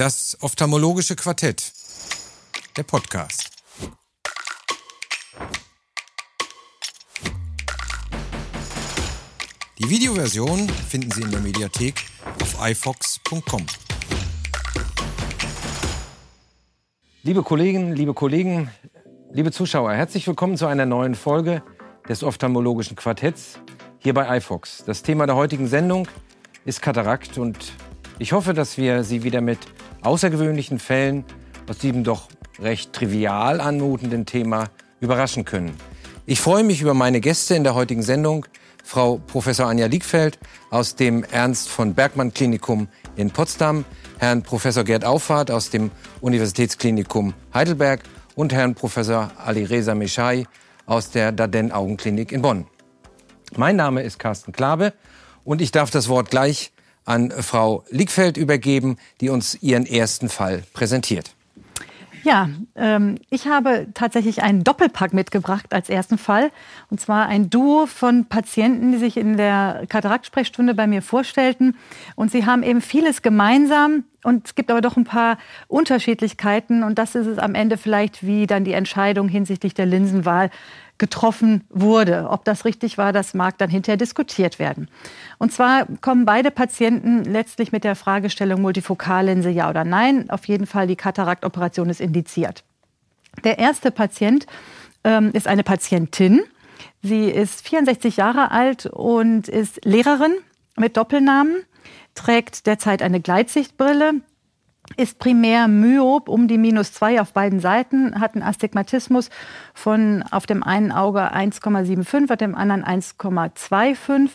Das ophthalmologische Quartett. Der Podcast. Die Videoversion finden Sie in der Mediathek auf ifox.com. Liebe Kolleginnen, liebe Kollegen, liebe Zuschauer, herzlich willkommen zu einer neuen Folge des ophthalmologischen Quartetts hier bei iFox. Das Thema der heutigen Sendung ist Katarakt und ich hoffe, dass wir Sie wieder mit außergewöhnlichen Fällen aus diesem doch recht trivial anmutenden Thema überraschen können. Ich freue mich über meine Gäste in der heutigen Sendung, Frau Professor Anja Liegfeld aus dem Ernst von Bergmann Klinikum in Potsdam, Herrn Professor Gerd Auffahrt aus dem Universitätsklinikum Heidelberg und Herrn Professor Ali Reza Meshai aus der Daden Augenklinik in Bonn. Mein Name ist Carsten Klabe und ich darf das Wort gleich an Frau Liegfeld übergeben, die uns ihren ersten Fall präsentiert. Ja, ähm, ich habe tatsächlich einen Doppelpack mitgebracht als ersten Fall. Und zwar ein Duo von Patienten, die sich in der Kataraktsprechstunde bei mir vorstellten. Und sie haben eben vieles gemeinsam. Und es gibt aber doch ein paar Unterschiedlichkeiten. Und das ist es am Ende vielleicht, wie dann die Entscheidung hinsichtlich der Linsenwahl getroffen wurde. Ob das richtig war, das mag dann hinterher diskutiert werden. Und zwar kommen beide Patienten letztlich mit der Fragestellung Multifokallinse ja oder nein. Auf jeden Fall die Kataraktoperation ist indiziert. Der erste Patient ähm, ist eine Patientin. Sie ist 64 Jahre alt und ist Lehrerin mit Doppelnamen, trägt derzeit eine Gleitsichtbrille, ist primär myop um die minus 2 auf beiden Seiten, hat einen Astigmatismus von auf dem einen Auge 1,75, auf dem anderen 1,25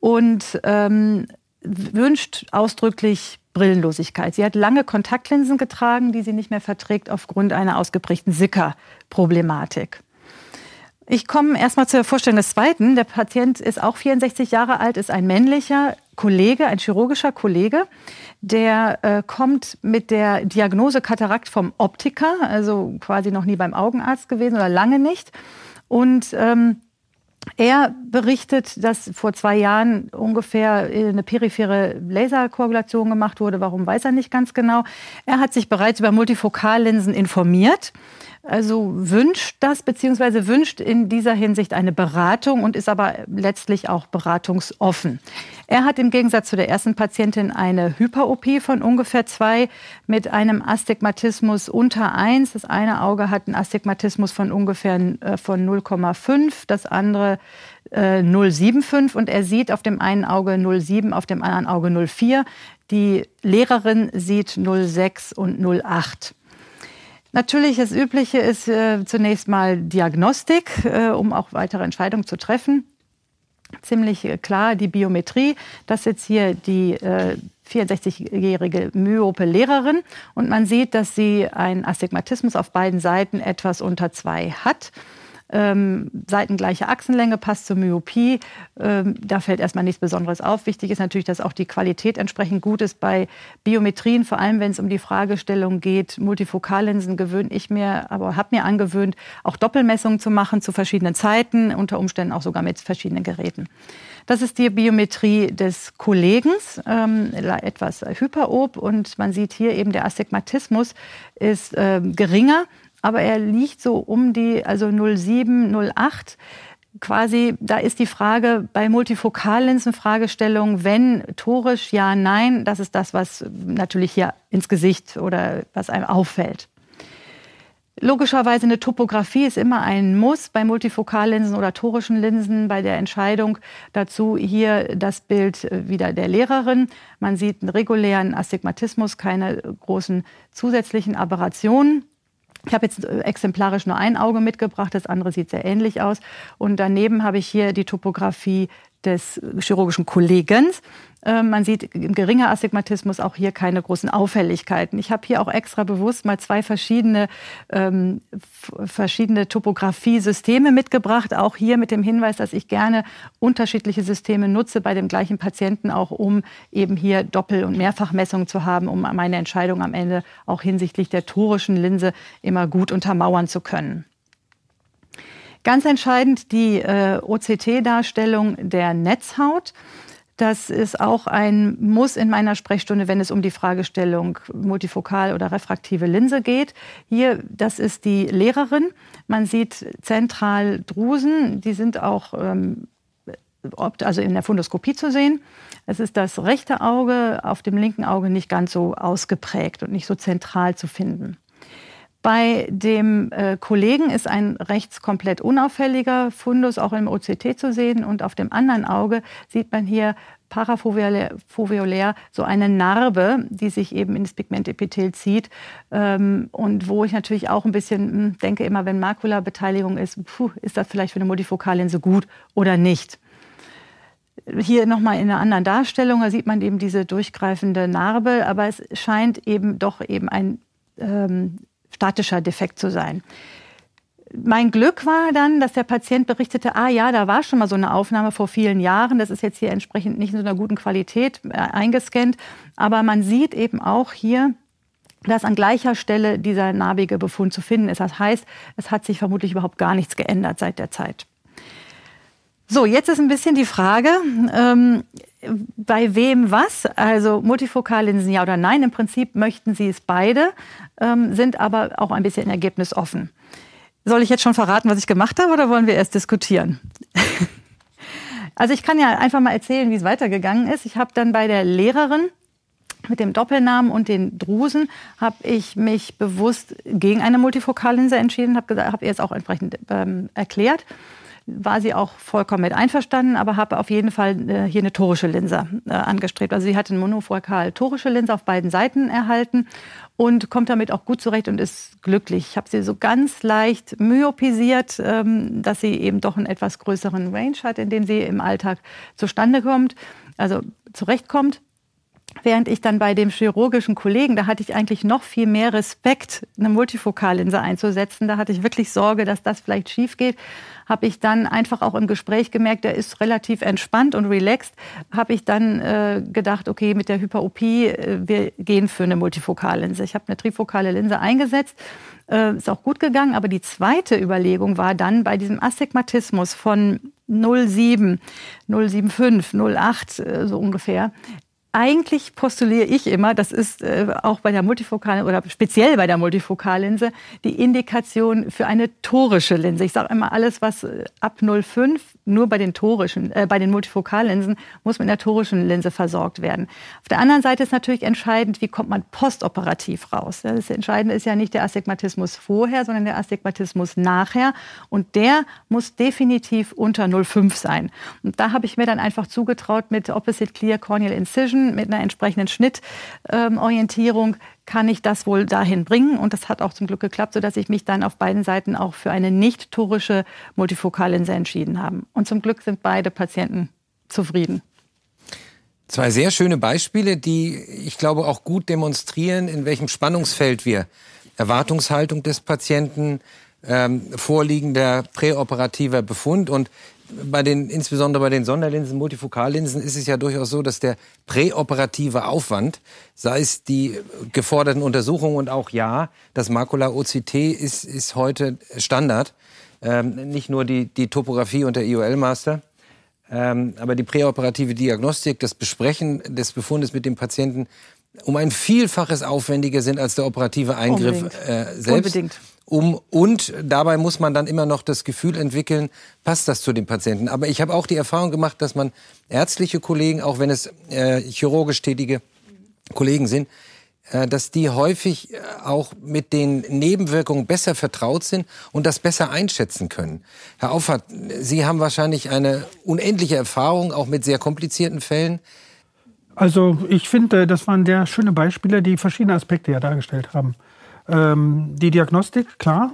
und ähm, wünscht ausdrücklich Brillenlosigkeit. Sie hat lange Kontaktlinsen getragen, die sie nicht mehr verträgt aufgrund einer ausgeprägten Sicker-Problematik. Ich komme erstmal zur Vorstellung des Zweiten. Der Patient ist auch 64 Jahre alt, ist ein männlicher Kollege, ein chirurgischer Kollege. Der äh, kommt mit der Diagnose Katarakt vom Optiker, also quasi noch nie beim Augenarzt gewesen oder lange nicht. Und ähm, er berichtet, dass vor zwei Jahren ungefähr eine periphere Laserkoagulation gemacht wurde. Warum weiß er nicht ganz genau. Er hat sich bereits über Multifokallinsen informiert also wünscht das beziehungsweise wünscht in dieser Hinsicht eine Beratung und ist aber letztlich auch beratungsoffen. Er hat im Gegensatz zu der ersten Patientin eine Hyper-OP von ungefähr zwei mit einem Astigmatismus unter eins. Das eine Auge hat einen Astigmatismus von ungefähr äh, von 0,5, das andere äh, 0,75 und er sieht auf dem einen Auge 0,7, auf dem anderen Auge 0,4. Die Lehrerin sieht 0,6 und 0,8. Natürlich, das Übliche ist äh, zunächst mal Diagnostik, äh, um auch weitere Entscheidungen zu treffen. Ziemlich äh, klar die Biometrie. Das ist jetzt hier die äh, 64-jährige myope Lehrerin. Und man sieht, dass sie einen Astigmatismus auf beiden Seiten etwas unter zwei hat ähm, seitengleiche Achsenlänge passt zur Myopie. Ähm, da fällt erstmal nichts Besonderes auf. Wichtig ist natürlich, dass auch die Qualität entsprechend gut ist bei Biometrien, vor allem wenn es um die Fragestellung geht. Multifokallinsen gewöhne ich mir, aber habe mir angewöhnt, auch Doppelmessungen zu machen zu verschiedenen Zeiten, unter Umständen auch sogar mit verschiedenen Geräten. Das ist die Biometrie des Kollegen, ähm, etwas hyperob und man sieht hier eben der Astigmatismus ist äh, geringer aber er liegt so um die, also 07, 08 quasi, da ist die Frage bei Multifokallinsen Fragestellung, wenn torisch, ja, nein, das ist das, was natürlich hier ins Gesicht oder was einem auffällt. Logischerweise eine Topographie ist immer ein Muss bei Multifokallinsen oder torischen Linsen bei der Entscheidung dazu hier das Bild wieder der Lehrerin. Man sieht einen regulären Astigmatismus, keine großen zusätzlichen Aberrationen. Ich habe jetzt äh, exemplarisch nur ein Auge mitgebracht, das andere sieht sehr ähnlich aus. Und daneben habe ich hier die Topografie des chirurgischen Kollegens. Ähm, man sieht geringer Astigmatismus, auch hier keine großen Auffälligkeiten. Ich habe hier auch extra bewusst mal zwei verschiedene, ähm, verschiedene Topografiesysteme mitgebracht, auch hier mit dem Hinweis, dass ich gerne unterschiedliche Systeme nutze bei dem gleichen Patienten, auch um eben hier Doppel- und Mehrfachmessungen zu haben, um meine Entscheidung am Ende auch hinsichtlich der torischen Linse immer gut untermauern zu können. Ganz entscheidend die äh, OCT-Darstellung der Netzhaut. Das ist auch ein Muss in meiner Sprechstunde, wenn es um die Fragestellung multifokal oder refraktive Linse geht. Hier, das ist die Lehrerin. Man sieht zentral Drusen, die sind auch ähm, also in der Fundoskopie zu sehen. Es ist das rechte Auge auf dem linken Auge nicht ganz so ausgeprägt und nicht so zentral zu finden. Bei dem äh, Kollegen ist ein rechts komplett unauffälliger Fundus auch im OCT zu sehen und auf dem anderen Auge sieht man hier parafoveolär so eine Narbe, die sich eben ins Pigmentepithel zieht ähm, und wo ich natürlich auch ein bisschen hm, denke immer, wenn Makulabeteiligung ist, puh, ist das vielleicht für eine Multifokallinse gut oder nicht. Hier nochmal in einer anderen Darstellung, da sieht man eben diese durchgreifende Narbe, aber es scheint eben doch eben ein ähm, statischer Defekt zu sein. Mein Glück war dann, dass der Patient berichtete, ah ja, da war schon mal so eine Aufnahme vor vielen Jahren. Das ist jetzt hier entsprechend nicht in so einer guten Qualität äh, eingescannt. Aber man sieht eben auch hier, dass an gleicher Stelle dieser narbige Befund zu finden ist. Das heißt, es hat sich vermutlich überhaupt gar nichts geändert seit der Zeit. So, jetzt ist ein bisschen die Frage, ähm, bei wem was? Also Multifokallinsen ja oder nein. Im Prinzip möchten sie es beide, ähm, sind aber auch ein bisschen ergebnisoffen. Soll ich jetzt schon verraten, was ich gemacht habe oder wollen wir erst diskutieren? also ich kann ja einfach mal erzählen, wie es weitergegangen ist. Ich habe dann bei der Lehrerin mit dem Doppelnamen und den Drusen habe ich mich bewusst gegen eine Multifokallinse entschieden, habe hab ihr es auch entsprechend ähm, erklärt war sie auch vollkommen mit einverstanden, aber habe auf jeden Fall äh, hier eine torische Linse äh, angestrebt. Also sie hat eine monofokal torische Linse auf beiden Seiten erhalten und kommt damit auch gut zurecht und ist glücklich. Ich habe sie so ganz leicht myopisiert, ähm, dass sie eben doch einen etwas größeren Range hat, in dem sie im Alltag zustande kommt, also zurechtkommt. Während ich dann bei dem chirurgischen Kollegen, da hatte ich eigentlich noch viel mehr Respekt, eine Multifokallinse einzusetzen. Da hatte ich wirklich Sorge, dass das vielleicht schief geht habe ich dann einfach auch im Gespräch gemerkt, der ist relativ entspannt und relaxed, habe ich dann äh, gedacht, okay, mit der Hyperopie, äh, wir gehen für eine Multifokallinse. Ich habe eine trifokale Linse eingesetzt, äh, ist auch gut gegangen, aber die zweite Überlegung war dann bei diesem Astigmatismus von 07, 075, 08 so ungefähr, eigentlich postuliere ich immer, das ist äh, auch bei der Multifokalen oder speziell bei der Multifokallinse die Indikation für eine torische Linse. Ich sage immer, alles, was äh, ab 0,5 nur bei den torischen, äh, bei den Multifokallinsen muss mit einer torischen Linse versorgt werden. Auf der anderen Seite ist natürlich entscheidend, wie kommt man postoperativ raus. Das Entscheidende ist ja nicht der Astigmatismus vorher, sondern der Astigmatismus nachher. Und der muss definitiv unter 0,5 sein. Und da habe ich mir dann einfach zugetraut mit Opposite Clear Corneal Incision mit einer entsprechenden Schnittorientierung kann ich das wohl dahin bringen. Und das hat auch zum Glück geklappt, sodass ich mich dann auf beiden Seiten auch für eine nicht-torische Multifokallinse entschieden habe. Und zum Glück sind beide Patienten zufrieden. Zwei sehr schöne Beispiele, die ich glaube auch gut demonstrieren, in welchem Spannungsfeld wir Erwartungshaltung des Patienten, ähm, vorliegender präoperativer Befund und bei den, insbesondere bei den Sonderlinsen, Multifokallinsen, ist es ja durchaus so, dass der präoperative Aufwand, sei es die geforderten Untersuchungen und auch ja, das Makula-OCT ist, ist heute Standard. Ähm, nicht nur die, die Topographie und der IOL-Master, ähm, aber die präoperative Diagnostik, das Besprechen des Befundes mit dem Patienten um ein Vielfaches aufwendiger sind als der operative Eingriff äh, selbst. Unbedingt um und dabei muss man dann immer noch das Gefühl entwickeln, passt das zu dem Patienten. Aber ich habe auch die Erfahrung gemacht, dass man ärztliche Kollegen, auch wenn es äh, chirurgisch tätige Kollegen sind, äh, dass die häufig äh, auch mit den Nebenwirkungen besser vertraut sind und das besser einschätzen können. Herr Auffahrt, Sie haben wahrscheinlich eine unendliche Erfahrung, auch mit sehr komplizierten Fällen. Also ich finde, das waren sehr schöne Beispiele, die verschiedene Aspekte ja dargestellt haben. Ähm, die Diagnostik, klar.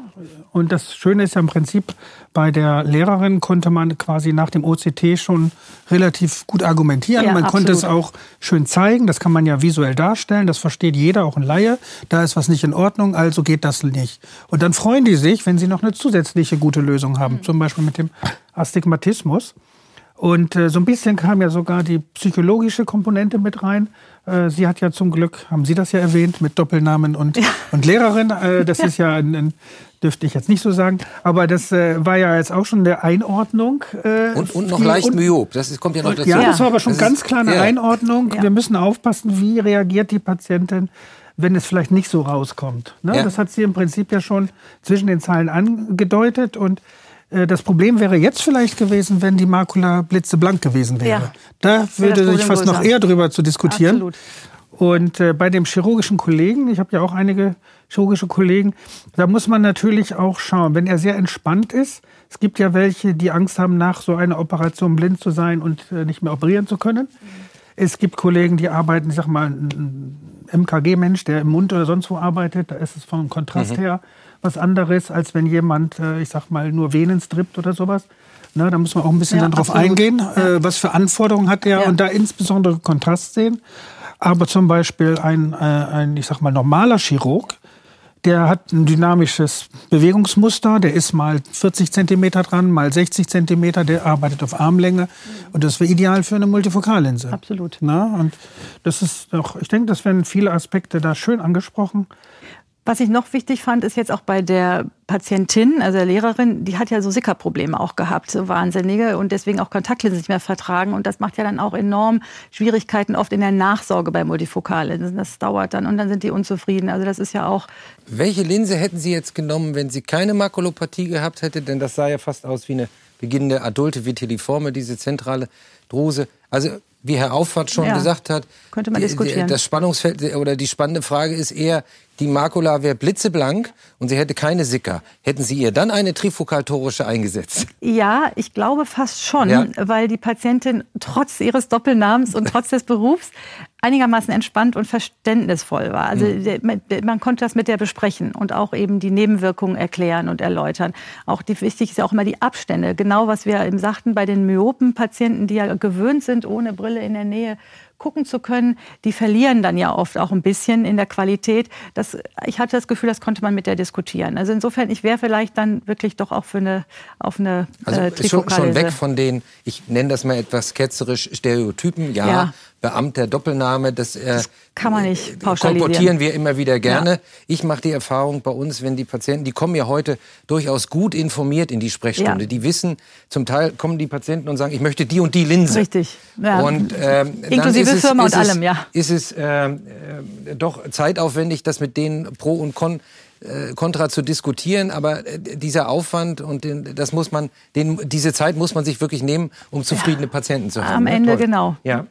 Und das Schöne ist ja im Prinzip, bei der Lehrerin konnte man quasi nach dem OCT schon relativ gut argumentieren. Ja, man absolut. konnte es auch schön zeigen. Das kann man ja visuell darstellen. Das versteht jeder, auch ein Laie. Da ist was nicht in Ordnung, also geht das nicht. Und dann freuen die sich, wenn sie noch eine zusätzliche gute Lösung haben. Mhm. Zum Beispiel mit dem Astigmatismus. Und äh, so ein bisschen kam ja sogar die psychologische Komponente mit rein. Äh, sie hat ja zum Glück, haben Sie das ja erwähnt, mit Doppelnamen und, ja. und Lehrerin. Äh, das ja. ist ja ein, ein, dürfte ich jetzt nicht so sagen. Aber das äh, war ja jetzt auch schon eine Einordnung. Äh, und, und noch leicht myop. Das ist, kommt ja noch dazu. Ja, das war aber schon das ganz klar eine ja. Einordnung. Wir müssen aufpassen, wie reagiert die Patientin wenn es vielleicht nicht so rauskommt. Ne? Ja. Das hat sie im Prinzip ja schon zwischen den Zeilen angedeutet. Und äh, das Problem wäre jetzt vielleicht gewesen, wenn die Makula blitzeblank gewesen wäre. Ja. Da würde ich fast noch eher drüber zu diskutieren. Absolut. Und äh, bei dem chirurgischen Kollegen, ich habe ja auch einige chirurgische Kollegen, da muss man natürlich auch schauen, wenn er sehr entspannt ist. Es gibt ja welche, die Angst haben, nach so einer Operation blind zu sein und äh, nicht mehr operieren zu können. Mhm. Es gibt Kollegen, die arbeiten, ich sag mal, ein MKG-Mensch, der im Mund oder sonst wo arbeitet, da ist es vom Kontrast mhm. her was anderes, als wenn jemand, äh, ich sag mal, nur Venen strippt oder sowas. Na, da muss man auch ein bisschen ja, dann drauf absolut. eingehen, äh, was für Anforderungen hat er und da insbesondere Kontrast sehen. Aber zum Beispiel ein, äh, ein, ich sag mal, normaler Chirurg, der hat ein dynamisches Bewegungsmuster, der ist mal 40 cm dran, mal 60 cm, der arbeitet auf Armlänge und das wäre ideal für eine Multifokallinse. Absolut. Na, und das ist doch, ich denke, das werden viele Aspekte da schön angesprochen. Was ich noch wichtig fand, ist jetzt auch bei der Patientin, also der Lehrerin, die hat ja so Sickerprobleme auch gehabt, so wahnsinnige und deswegen auch Kontaktlinsen nicht mehr vertragen. Und das macht ja dann auch enorm Schwierigkeiten oft in der Nachsorge bei Multifokallinsen. Das dauert dann und dann sind die unzufrieden. Also das ist ja auch. Welche Linse hätten Sie jetzt genommen, wenn sie keine Makulopathie gehabt hätte? Denn das sah ja fast aus wie eine beginnende adulte Vitelliforme, diese zentrale Druse. Also wie Herr Auffahrt schon ja, gesagt hat, könnte man diskutieren. das Spannungsfeld oder die spannende Frage ist eher, die Makula wäre blitzeblank und sie hätte keine Sicker. Hätten Sie ihr dann eine trifokaltorische eingesetzt? Ja, ich glaube fast schon, ja. weil die Patientin trotz ihres Doppelnamens und trotz des Berufs einigermaßen entspannt und verständnisvoll war. Also mhm. man konnte das mit der besprechen und auch eben die Nebenwirkungen erklären und erläutern. Auch die, wichtig ist ja auch immer die Abstände. Genau was wir eben sagten bei den Myopen-Patienten, die ja gewöhnt sind, ohne Brille in der Nähe gucken zu können, die verlieren dann ja oft auch ein bisschen in der Qualität. Das, ich hatte das Gefühl, das konnte man mit der diskutieren. Also insofern, ich wäre vielleicht dann wirklich doch auch für eine, auf eine also äh, schon, schon weg von den, ich nenne das mal etwas ketzerisch, Stereotypen. Ja, ja. Beamt der Doppelname, das, äh, das kann man nicht pauschalisieren. Komportieren wir immer wieder gerne. Ja. Ich mache die Erfahrung bei uns, wenn die Patienten, die kommen ja heute durchaus gut informiert in die Sprechstunde. Ja. Die wissen, zum Teil kommen die Patienten und sagen, ich möchte die und die Linse. Richtig. Ja. Und ähm, inklusive es, Firma und allem, ja. Ist es äh, äh, doch zeitaufwendig, das mit denen Pro und Con äh, Kontra zu diskutieren, aber äh, dieser Aufwand und den, das muss man, den, diese Zeit muss man sich wirklich nehmen, um zufriedene Patienten zu haben. Am Ende Toll. genau. Ja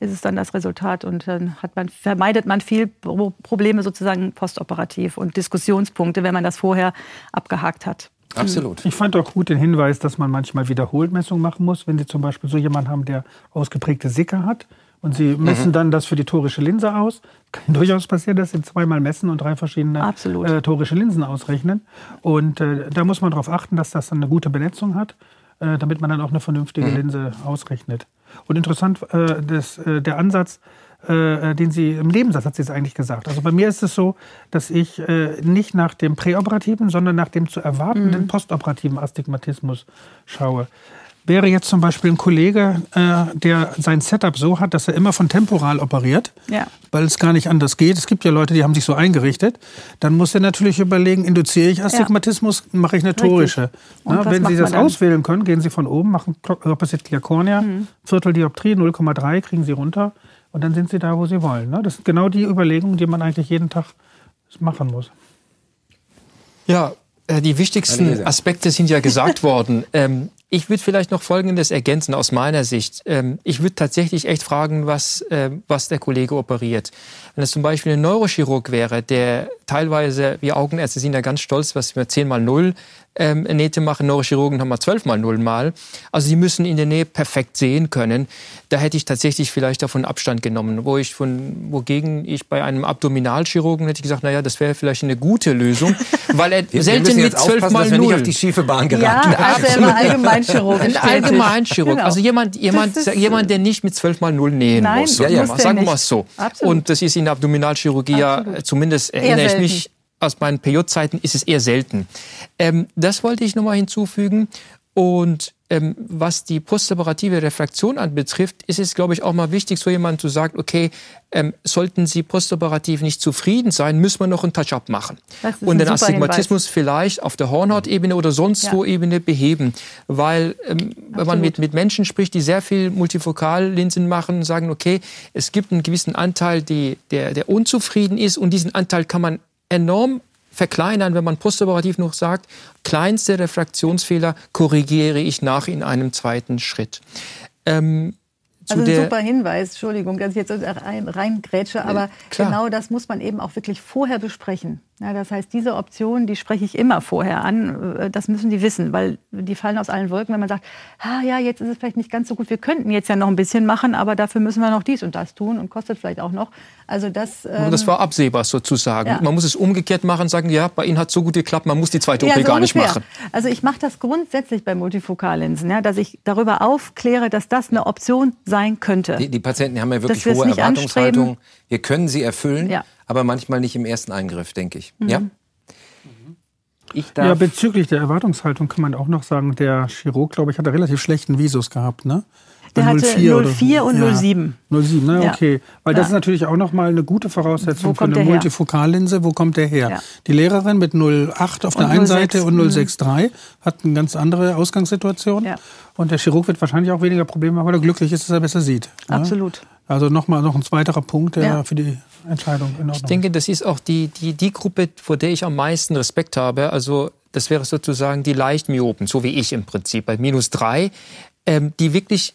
ist es dann das Resultat und dann hat man, vermeidet man viel Probleme sozusagen postoperativ und Diskussionspunkte, wenn man das vorher abgehakt hat. Absolut. Ich fand auch gut den Hinweis, dass man manchmal Wiederholmessungen machen muss, wenn Sie zum Beispiel so jemanden haben, der ausgeprägte Sicker hat und Sie messen mhm. dann das für die torische Linse aus. Kann durchaus passieren, dass Sie zweimal messen und drei verschiedene äh, torische Linsen ausrechnen. Und äh, da muss man darauf achten, dass das dann eine gute Benetzung hat, äh, damit man dann auch eine vernünftige mhm. Linse ausrechnet. Und interessant, äh, das, äh, der Ansatz, äh, den Sie im Nebensatz hat sie es eigentlich gesagt. Also bei mir ist es so, dass ich äh, nicht nach dem präoperativen, sondern nach dem zu erwartenden mhm. postoperativen Astigmatismus schaue. Wäre jetzt zum Beispiel ein Kollege, äh, der sein Setup so hat, dass er immer von temporal operiert, ja. weil es gar nicht anders geht. Es gibt ja Leute, die haben sich so eingerichtet. Dann muss er natürlich überlegen, induziere ich Astigmatismus, ja. mache ich eine torische. Na, wenn Sie das auswählen können, gehen Sie von oben, machen Opposite Clear Cornea, mhm. Viertel Dioptrie, 0,3 kriegen Sie runter und dann sind Sie da, wo Sie wollen. Ne? Das sind genau die Überlegungen, die man eigentlich jeden Tag machen muss. Ja, äh, die wichtigsten Aspekte sind ja gesagt worden. Ähm, ich würde vielleicht noch Folgendes ergänzen aus meiner Sicht. Ähm, ich würde tatsächlich echt fragen, was, äh, was der Kollege operiert. Wenn es zum Beispiel ein Neurochirurg wäre, der teilweise, wir Augenärzte sind ja ganz stolz, was wir 10 mal 0 ähm, Nähte machen. Neurochirurgen haben wir 12 mal 0 mal. Also sie müssen in der Nähe perfekt sehen können. Da hätte ich tatsächlich vielleicht davon Abstand genommen. Wo ich von, wogegen ich bei einem Abdominalchirurgen hätte ich gesagt, naja, das wäre vielleicht eine gute Lösung, weil er wir, selten wir mit 12 mal 0. Dass wir nicht auf die schiefe Bahn geraten. Ja, also er war Allgemeinchirurg. Ein Allgemeinchirurg. Genau. Also jemand, jemand, jemand, der nicht mit 12 mal 0 nähen Nein, muss. Ja, ja. Sagen wir mal so. Absolut. Und das ist in der Abdominalchirurgie ja, zumindest erinnere ich mich aus meinen PJ-Zeiten ist es eher selten. Ähm, das wollte ich nochmal hinzufügen. Und ähm, was die postoperative Refraktion anbetrifft, ist es, glaube ich, auch mal wichtig, so jemand zu sagen, okay, ähm, sollten Sie postoperativ nicht zufrieden sein, müssen wir noch einen Touch-up machen. Und den Astigmatismus Hinweis. vielleicht auf der Hornhautebene oder sonst ja. wo Ebene beheben. Weil, ähm, wenn man mit, mit Menschen spricht, die sehr viel Multifokallinsen machen, sagen, okay, es gibt einen gewissen Anteil, die, der, der unzufrieden ist und diesen Anteil kann man enorm verkleinern, wenn man postoperativ noch sagt, kleinste Refraktionsfehler korrigiere ich nach in einem zweiten Schritt. Ähm, also ein super Hinweis, Entschuldigung, dass ich jetzt rein, reingrätsche, aber Klar. genau das muss man eben auch wirklich vorher besprechen. Ja, das heißt, diese Option, die spreche ich immer vorher an. Äh, das müssen die wissen, weil die fallen aus allen Wolken, wenn man sagt, ah, ja, jetzt ist es vielleicht nicht ganz so gut. Wir könnten jetzt ja noch ein bisschen machen, aber dafür müssen wir noch dies und das tun und kostet vielleicht auch noch. Also das. Ähm, das war absehbar sozusagen. Ja. Man muss es umgekehrt machen, sagen, ja, bei Ihnen hat es so gut geklappt, man muss die zweite ja, OP so gar ungefähr. nicht machen. Also ich mache das grundsätzlich bei Multifokallinsen, ja, dass ich darüber aufkläre, dass das eine Option sein könnte. Die, die Patienten haben ja wirklich hohe Erwartungshaltung. Wir können sie erfüllen. Ja aber manchmal nicht im ersten Eingriff, denke ich. Mhm. Ja? ja, bezüglich der Erwartungshaltung kann man auch noch sagen, der Chirurg, glaube ich, hat einen relativ schlechten Visus gehabt, ne? Der hatte 04, 04 und ja, 07. 07, ne, ja. okay. Weil das ist natürlich auch nochmal eine gute Voraussetzung für eine Multifokallinse. Wo kommt der her? Ja. Die Lehrerin mit 08 auf und der einen 06. Seite und 063 mhm. hat eine ganz andere Ausgangssituation. Und der Chirurg wird wahrscheinlich auch weniger Probleme haben, weil er glücklich ist, dass er besser sieht. Ne? Absolut. Also nochmal noch ein zweiterer Punkt, der für die Entscheidung in Ordnung Ich denke, das ist auch die, die, die Gruppe, vor der ich am meisten Respekt habe. Also das wäre sozusagen die Leichtmyopen, so wie ich im Prinzip, bei minus drei, ähm, die wirklich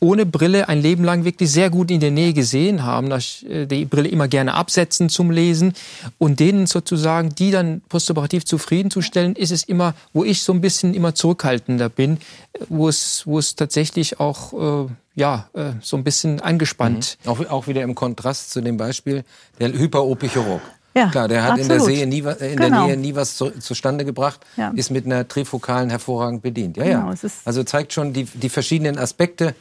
ohne Brille ein Leben lang wirklich sehr gut in der Nähe gesehen haben, äh, die Brille immer gerne absetzen zum Lesen und denen sozusagen, die dann postoperativ zufriedenzustellen, ist es immer, wo ich so ein bisschen immer zurückhaltender bin, wo es, wo es tatsächlich auch äh, ja, äh, so ein bisschen angespannt. Mhm. Auch, auch wieder im Kontrast zu dem Beispiel der Hyperopichirurg. Ja, Klar, der hat absolut. in, der, Nähe nie, in genau. der Nähe nie was zu, zustande gebracht, ja. ist mit einer Trifokalen hervorragend bedient. Ja, genau, ja. Also zeigt schon die, die verschiedenen Aspekte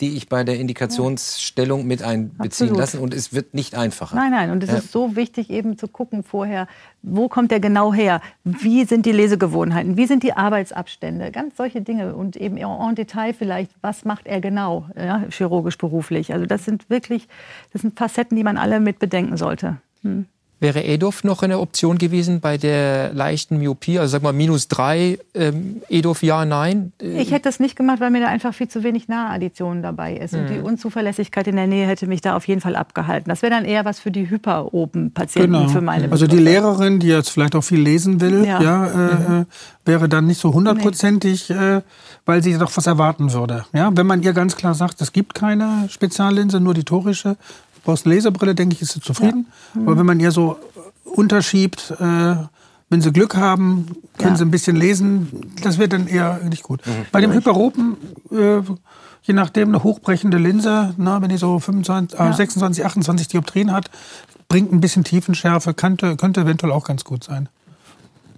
die ich bei der Indikationsstellung mit einbeziehen Absolut. lassen. Und es wird nicht einfacher. Nein, nein. Und es ist so wichtig, eben zu gucken vorher, wo kommt der genau her? Wie sind die Lesegewohnheiten? Wie sind die Arbeitsabstände? Ganz solche Dinge. Und eben en Detail vielleicht, was macht er genau, ja, chirurgisch beruflich? Also das sind wirklich, das sind Facetten, die man alle mit bedenken sollte. Hm. Wäre EDOF noch eine Option gewesen bei der leichten Myopie? Also sag mal minus drei, ähm, EDOF ja, nein? Ich hätte das nicht gemacht, weil mir da einfach viel zu wenig Nahaddition dabei ist. Mhm. Und die mhm. Unzuverlässigkeit in der Nähe hätte mich da auf jeden Fall abgehalten. Das wäre dann eher was für die Hyperopen-Patienten, genau. für meine Also die Lehrerin, die jetzt vielleicht auch viel lesen will, ja, ja äh, mhm. Äh, wäre dann nicht so hundertprozentig, nee. äh, weil sie doch was erwarten würde. Ja, wenn man ihr ganz klar sagt, es gibt keine Speziallinse, nur die torische, brauchst eine Laserbrille, denke ich, ist sie zufrieden. Ja. Mhm. Aber wenn man ihr so unterschiebt, äh, wenn sie Glück haben, können ja. sie ein bisschen lesen, das wird dann eher nicht gut. Mhm. Bei dem Hyperopen, äh, je nachdem, eine hochbrechende Linse, na, wenn die so 25, äh, 26, 28 Dioptrien hat, bringt ein bisschen Tiefenschärfe, könnte, könnte eventuell auch ganz gut sein.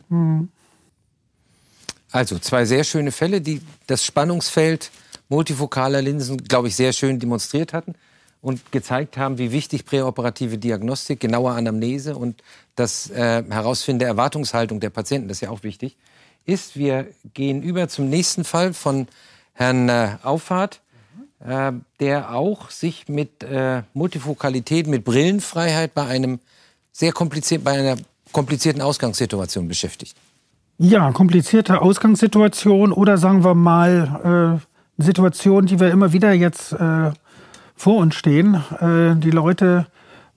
Mhm. Also zwei sehr schöne Fälle, die das Spannungsfeld multifokaler Linsen, glaube ich, sehr schön demonstriert hatten und gezeigt haben, wie wichtig präoperative Diagnostik, genaue Anamnese und das äh, Herausfinden der Erwartungshaltung der Patienten, das ist ja auch wichtig, ist. Wir gehen über zum nächsten Fall von Herrn äh, Auffahrt, äh, der auch sich mit äh, Multifokalität, mit Brillenfreiheit bei einem sehr kompliziert, bei einer komplizierten Ausgangssituation beschäftigt. Ja, komplizierte Ausgangssituation oder sagen wir mal äh, Situation, die wir immer wieder jetzt äh, vor uns stehen. Äh, die Leute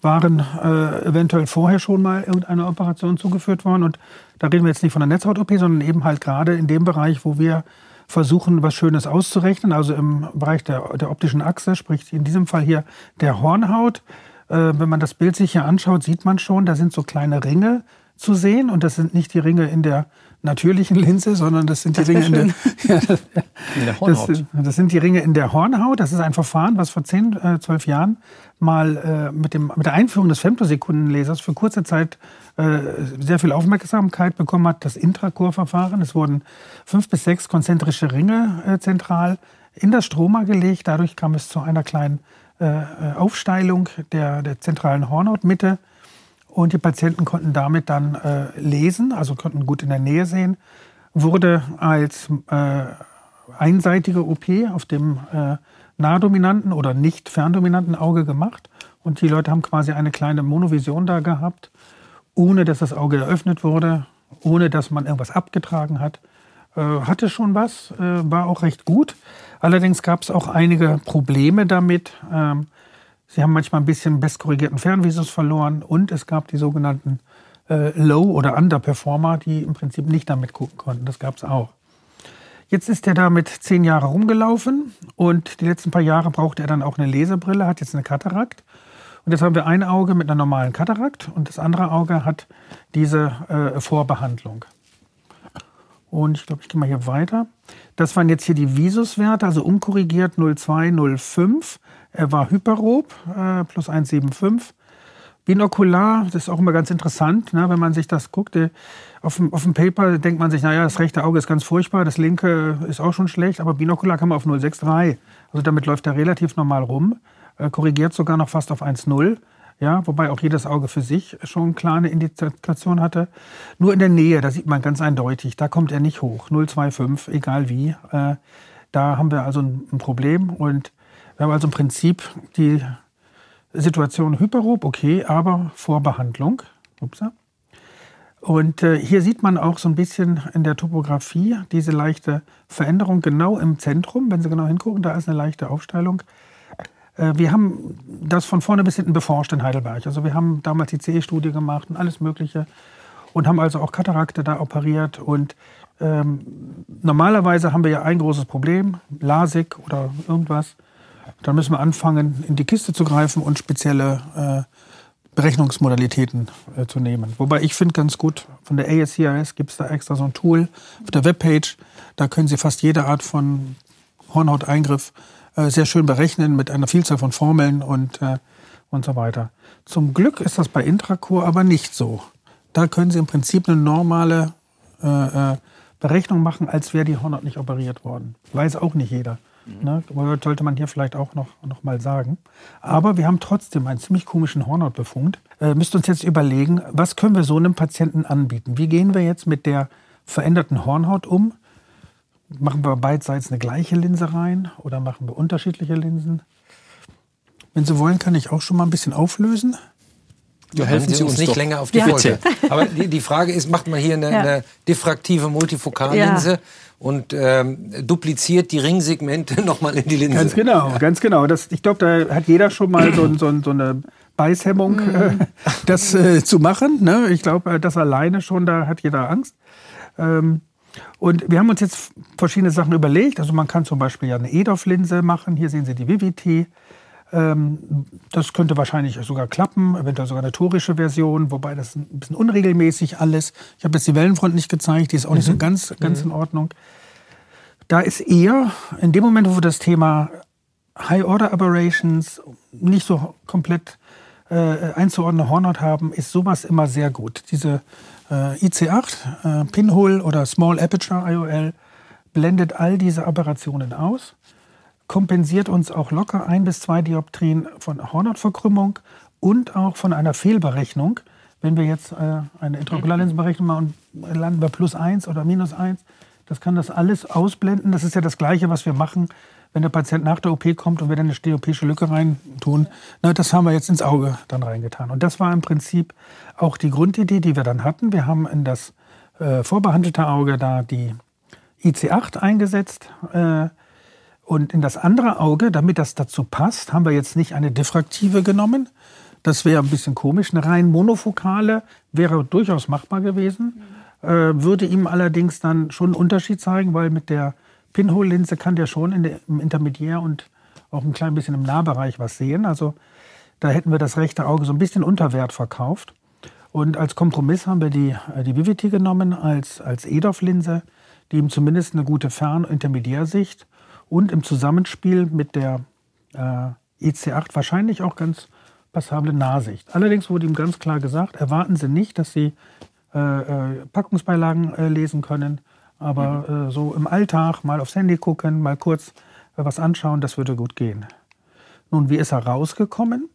waren äh, eventuell vorher schon mal irgendeiner Operation zugeführt worden. Und da reden wir jetzt nicht von der Netzhaut-OP, sondern eben halt gerade in dem Bereich, wo wir versuchen, was Schönes auszurechnen, also im Bereich der, der optischen Achse, sprich in diesem Fall hier der Hornhaut. Äh, wenn man das Bild sich hier anschaut, sieht man schon, da sind so kleine Ringe zu sehen. Und das sind nicht die Ringe in der natürlichen Linse, sondern das sind die Ringe in der, ja, das, in der Hornhaut. Das, das, sind die Ringe in der Hornhaut. Das ist ein Verfahren, was vor 10, äh, 12 Jahren mal äh, mit, dem, mit der Einführung des Femtosekundenlasers für kurze Zeit äh, sehr viel Aufmerksamkeit bekommen hat. Das Intracore-Verfahren. Es wurden fünf bis sechs konzentrische Ringe äh, zentral in das Stroma gelegt. Dadurch kam es zu einer kleinen äh, äh, Aufsteilung der, der zentralen Hornhautmitte und die Patienten konnten damit dann äh, lesen, also konnten gut in der Nähe sehen. Wurde als äh, einseitige OP auf dem äh, nahdominanten oder nicht ferndominanten Auge gemacht. Und die Leute haben quasi eine kleine Monovision da gehabt, ohne dass das Auge eröffnet wurde, ohne dass man irgendwas abgetragen hat. Äh, hatte schon was, äh, war auch recht gut. Allerdings gab es auch einige Probleme damit. Ähm, sie haben manchmal ein bisschen bestkorrigierten Fernvisus verloren und es gab die sogenannten äh, Low- oder Underperformer, die im Prinzip nicht damit gucken konnten. Das gab es auch. Jetzt ist er damit zehn Jahre rumgelaufen und die letzten paar Jahre brauchte er dann auch eine Lesebrille, hat jetzt eine Katarakt. Und jetzt haben wir ein Auge mit einer normalen Katarakt und das andere Auge hat diese äh, Vorbehandlung. Und ich glaube, ich gehe mal hier weiter. Das waren jetzt hier die Visuswerte, also umkorrigiert 0,2, 0,5. Er war hyperop, äh, plus 1,75. Binokular, das ist auch immer ganz interessant, ne, wenn man sich das guckt. Auf dem, auf dem Paper denkt man sich, naja, das rechte Auge ist ganz furchtbar, das linke ist auch schon schlecht, aber binokular kann man auf 0,63. Also damit läuft er relativ normal rum, äh, korrigiert sogar noch fast auf 1,0. Ja, wobei auch jedes Auge für sich schon eine Indikation hatte. Nur in der Nähe, da sieht man ganz eindeutig, da kommt er nicht hoch. 0,25, egal wie. Äh, da haben wir also ein, ein Problem und wir haben also im Prinzip die Situation Hyperop, okay, aber Vorbehandlung. Upsa. Und äh, hier sieht man auch so ein bisschen in der Topografie diese leichte Veränderung genau im Zentrum. Wenn Sie genau hingucken, da ist eine leichte Aufsteilung. Äh, wir haben das von vorne bis hinten beforscht in Heidelberg. Also wir haben damals die CE-Studie gemacht und alles Mögliche und haben also auch Katarakte da operiert. Und ähm, normalerweise haben wir ja ein großes Problem, LASIK oder irgendwas. Dann müssen wir anfangen, in die Kiste zu greifen und spezielle äh, Berechnungsmodalitäten äh, zu nehmen. Wobei ich finde ganz gut, von der ASCRS gibt es da extra so ein Tool auf der Webpage. Da können Sie fast jede Art von Hornhauteingriff äh, sehr schön berechnen mit einer Vielzahl von Formeln und, äh, und so weiter. Zum Glück ist das bei Intracore aber nicht so. Da können Sie im Prinzip eine normale äh, äh, Berechnung machen, als wäre die Hornhaut nicht operiert worden. Weiß auch nicht jeder. Ne? Sollte man hier vielleicht auch noch, noch mal sagen. Aber wir haben trotzdem einen ziemlich komischen Hornhautbefund. Äh, müsst uns jetzt überlegen, was können wir so einem Patienten anbieten? Wie gehen wir jetzt mit der veränderten Hornhaut um? Machen wir beidseits eine gleiche Linse rein oder machen wir unterschiedliche Linsen? Wenn Sie wollen, kann ich auch schon mal ein bisschen auflösen. Ja, helfen Sie uns, nicht doch. länger auf die Ja. Folge. Aber die, die Frage ist, macht man hier eine, Ja. eine diffraktive Multifokallinse Ja. und ähm, dupliziert die Ringsegmente nochmal in die Linse? Ganz genau, ganz genau. Das, ich glaube, da hat jeder schon mal so, so, so eine Beißhemmung, äh, das äh, zu machen. Ne? Ich glaube, äh, das alleine schon, da hat jeder Angst. Ähm, und wir haben uns jetzt verschiedene Sachen überlegt. Also man kann zum Beispiel ja eine EDOF-Linse machen. Hier sehen Sie die Vivity. Ähm, das könnte wahrscheinlich sogar klappen, eventuell sogar eine torische Version, wobei das ein bisschen unregelmäßig alles. Ich habe jetzt die Wellenfront nicht gezeigt, die ist auch nicht so ganz, ganz in Ordnung. Da ist eher in dem Moment, wo wir das Thema High-Order Aberrations nicht so komplett äh, einzuordnende Hornhaut haben, ist sowas immer sehr gut. Diese äh, IC8, äh, Pinhole oder Small Aperture IOL blendet all diese Aberrationen aus, kompensiert uns auch locker ein bis zwei Dioptrien von Hornhautverkrümmung und auch von einer Fehlberechnung. Wenn wir jetzt äh, eine Intraokularlinsenberechnung machen und landen wir plus eins oder minus eins, das kann das alles ausblenden. Das ist ja das Gleiche, was wir machen, wenn der Patient nach der OP kommt und wir dann eine stereopische Lücke reintun. Na, das haben wir jetzt ins Auge dann reingetan. Und das war im Prinzip auch die Grundidee, die wir dann hatten. Wir haben in das äh, vorbehandelte Auge da die IC8 eingesetzt. Äh, und in das andere Auge, damit das dazu passt, haben wir jetzt nicht eine diffraktive genommen. Das wäre ein bisschen komisch. Eine rein monofokale wäre durchaus machbar gewesen. Äh, würde ihm allerdings dann schon einen Unterschied zeigen, weil mit der Pinhole-Linse kann der schon in der, im Intermediär und auch ein klein bisschen im Nahbereich was sehen. Also da hätten wir das rechte Auge so ein bisschen unter Wert verkauft. Und als Kompromiss haben wir die, äh, die Vivity genommen als, als EDOF-Linse, die ihm zumindest eine gute Fern- und Intermediärsicht und im Zusammenspiel mit der äh, IC8 wahrscheinlich auch ganz passable Nahsicht. Allerdings wurde ihm ganz klar gesagt, erwarten Sie nicht, dass Sie äh, äh, Packungsbeilagen äh, lesen können, aber äh, so im Alltag mal aufs Handy gucken, mal kurz äh, was anschauen, das würde gut gehen. Nun, wie ist er rausgekommen?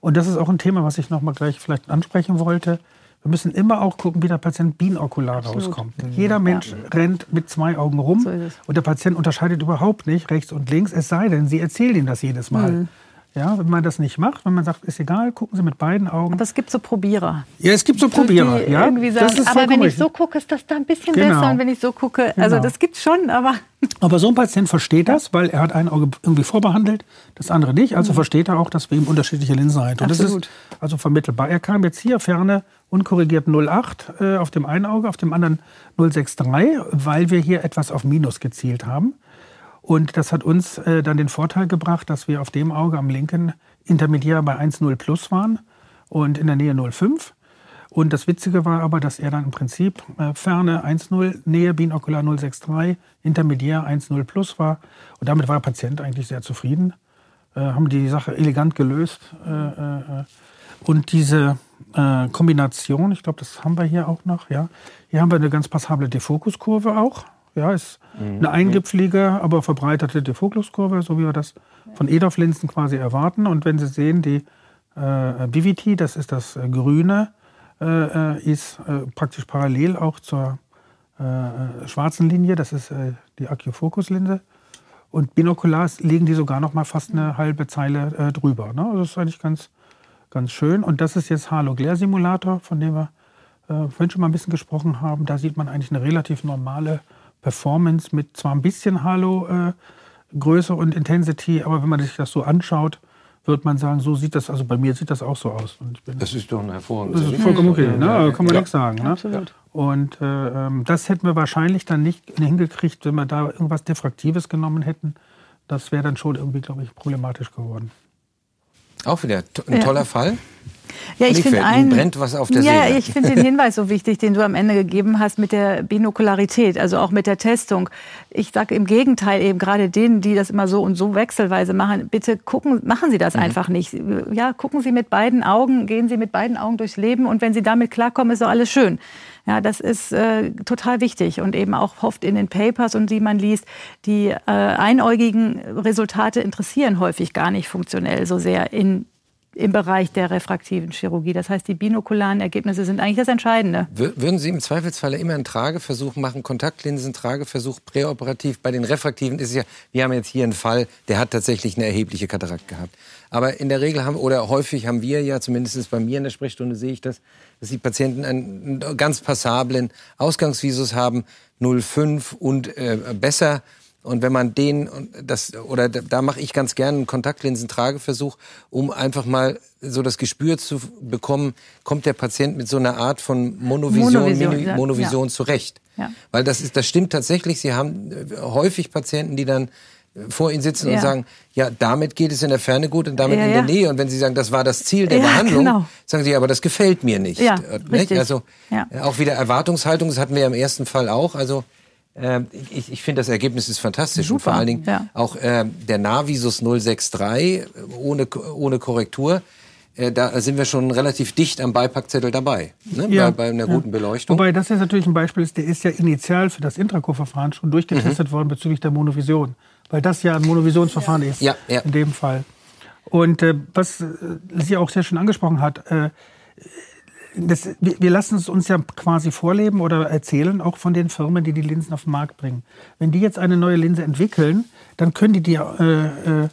Und das ist auch ein Thema, was ich noch mal gleich vielleicht ansprechen wollte. Wir müssen immer auch gucken, wie der Patient binokular rauskommt. Jeder Mensch ja. rennt mit zwei Augen rum so und der Patient unterscheidet überhaupt nicht rechts und links, es sei denn, Sie erzählen ihm das jedes Mal. Mhm. Ja, wenn man das nicht macht, wenn man sagt, ist egal, gucken Sie mit beiden Augen. Aber es gibt so Probierer. Ja, es gibt so Probierer. Die ja, irgendwie sagen, aber wenn ich so gucke, ist das da ein bisschen genau. besser. Und wenn ich so gucke, also genau. das gibt schon, aber. Aber so ein Patient versteht das, weil er hat ein Auge irgendwie vorbehandelt, das andere nicht. Also mhm. versteht er auch, dass wir ihm unterschiedliche Linsen reintun. Das ist also vermittelbar. Er kam jetzt hier ferne unkorrigiert 0,8 äh, auf dem einen Auge, auf dem anderen 0,63, weil wir hier etwas auf Minus gezielt haben. Und das hat uns äh, dann den Vorteil gebracht, dass wir auf dem Auge am linken intermediär bei 1,0 plus waren und in der Nähe 0,5. Und das Witzige war aber, dass er dann im Prinzip äh, Ferne 1,0, Nähe binokular 0,63, intermediär 1,0 plus war. Und damit war der Patient eigentlich sehr zufrieden. Äh, haben die Sache elegant gelöst. Äh, äh, äh. Kombination, ich glaube, das haben wir hier auch noch, ja. Hier haben wir eine ganz passable Defokuskurve auch. Ja, ist mhm. eine eingipfelige, aber verbreiterte Defokuskurve, so wie wir das von EDOF-Linsen quasi erwarten. Und wenn Sie sehen, die äh, BVT, das ist das äh, Grüne, äh, äh, ist äh, praktisch parallel auch zur äh, schwarzen Linie. Das ist die Accufokus-Linse. Und binokular liegen die sogar noch mal fast eine halbe Zeile drüber. Ne? Also das ist eigentlich ganz, ganz schön. Und das ist jetzt Halo-Glare-Simulator, von dem wir vorhin schon mal ein bisschen gesprochen haben. Da sieht man eigentlich eine relativ normale Performance mit zwar ein bisschen Halo-Größe äh, und Intensity, aber wenn man sich das so anschaut, wird man sagen, so sieht das, also bei mir sieht das auch so aus. das ist doch ein hervorragendes Das ist vollkommen okay, ne? ja, kann man ja. nichts sagen. Ne? Absolut. Und äh, ähm, das hätten wir wahrscheinlich dann nicht hingekriegt, wenn wir da irgendwas Diffraktives genommen hätten. Das wäre dann schon irgendwie, glaube ich, problematisch geworden. Auch wieder ein toller ja. Fall. Ja, ich finde ein, brennt was auf der ja, Seele. ich finde den Hinweis so wichtig, den du am Ende gegeben hast mit der Binokularität, also auch mit der Testung. Ich sage im Gegenteil eben gerade denen, die das immer so und so wechselweise machen, bitte gucken, machen Sie das mhm. einfach nicht. Ja, gucken Sie mit beiden Augen, gehen Sie mit beiden Augen durchs Leben und wenn Sie damit klarkommen, ist doch alles schön. Ja, das ist äh, total wichtig und eben auch oft in den Papers und die man liest, die äh, einäugigen Resultate interessieren häufig gar nicht funktionell so sehr in im Bereich der refraktiven Chirurgie. Das heißt, die binokularen Ergebnisse sind eigentlich das Entscheidende. Würden Sie im Zweifelsfall immer einen Trageversuch machen, Kontaktlinsen, Trageversuch präoperativ? Bei den refraktiven ist es ja, wir haben jetzt hier einen Fall, der hat tatsächlich eine erhebliche Katarakt gehabt. Aber in der Regel haben, oder häufig haben wir ja, zumindest bei mir in der Sprechstunde sehe ich das, dass die Patienten einen ganz passablen Ausgangsvisus haben, 0,5 und äh, besser und wenn man den, das, oder da mache ich ganz gerne einen Kontaktlinsentrageversuch, um einfach mal so das Gespür zu bekommen, kommt der Patient mit so einer Art von Monovision, Monovision, ja. Monovision zurecht. Ja. Weil das ist, das stimmt tatsächlich. Sie haben äh, häufig Patienten, die dann äh, vor Ihnen sitzen ja. und sagen, ja, damit geht es in der Ferne gut und damit ja, in der Nähe. Und wenn Sie sagen, das war das Ziel der Behandlung, genau. sagen Sie, aber das gefällt mir nicht. Ja, nicht? Also auch wieder Erwartungshaltung, das hatten wir ja im ersten Fall auch. Also äh, ich, ich finde, das Ergebnis ist fantastisch. Super, und vor allen Dingen ja. auch äh, der Navisus 063 ohne, ohne Korrektur. Äh, da sind wir schon relativ dicht am Beipackzettel dabei, ne? ja, bei, bei, einer ja. guten Beleuchtung. Wobei das jetzt natürlich ein Beispiel ist, der ist ja initial für das Intraco-Verfahren schon durchgetestet mhm. worden bezüglich der Monovision. Weil das ja ein Monovisionsverfahren ist, ja, in dem Fall. Und äh, was äh, Sie auch sehr schön angesprochen hat, äh, das, wir lassen es uns ja quasi vorleben oder erzählen, auch von den Firmen, die die Linsen auf den Markt bringen. Wenn die jetzt eine neue Linse entwickeln, dann können die die äh,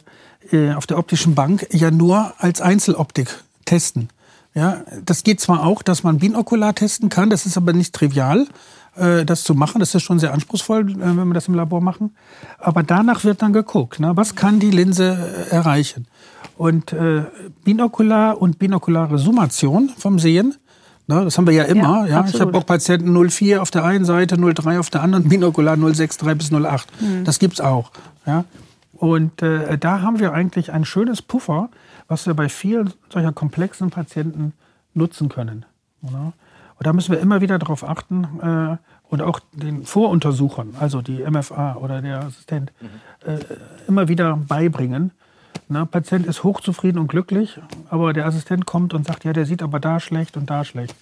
äh, auf der optischen Bank ja nur als Einzeloptik testen. Ja, das geht zwar auch, dass man binokular testen kann, das ist aber nicht trivial, äh, das zu machen. Das ist schon sehr anspruchsvoll, äh, wenn wir das im Labor machen. Aber danach wird dann geguckt, ne, was kann die Linse äh, erreichen. Und äh, binokular und binokulare Summation vom Sehen Ne, das haben wir ja immer. Ja, ja. Ich habe auch Patienten 04 auf der einen Seite, 03 auf der anderen, binokular 063 bis 08. Mhm. Das gibt's auch. Ja. Und äh, da haben wir eigentlich ein schönes Puffer, was wir bei vielen solcher komplexen Patienten nutzen können. Oder? Und da müssen wir immer wieder darauf achten äh, und auch den Voruntersuchern, also die MFA oder der Assistent, mhm. äh, immer wieder beibringen, Ne? Patient ist hochzufrieden und glücklich, aber der Assistent kommt und sagt, ja, der sieht aber da schlecht und da schlecht.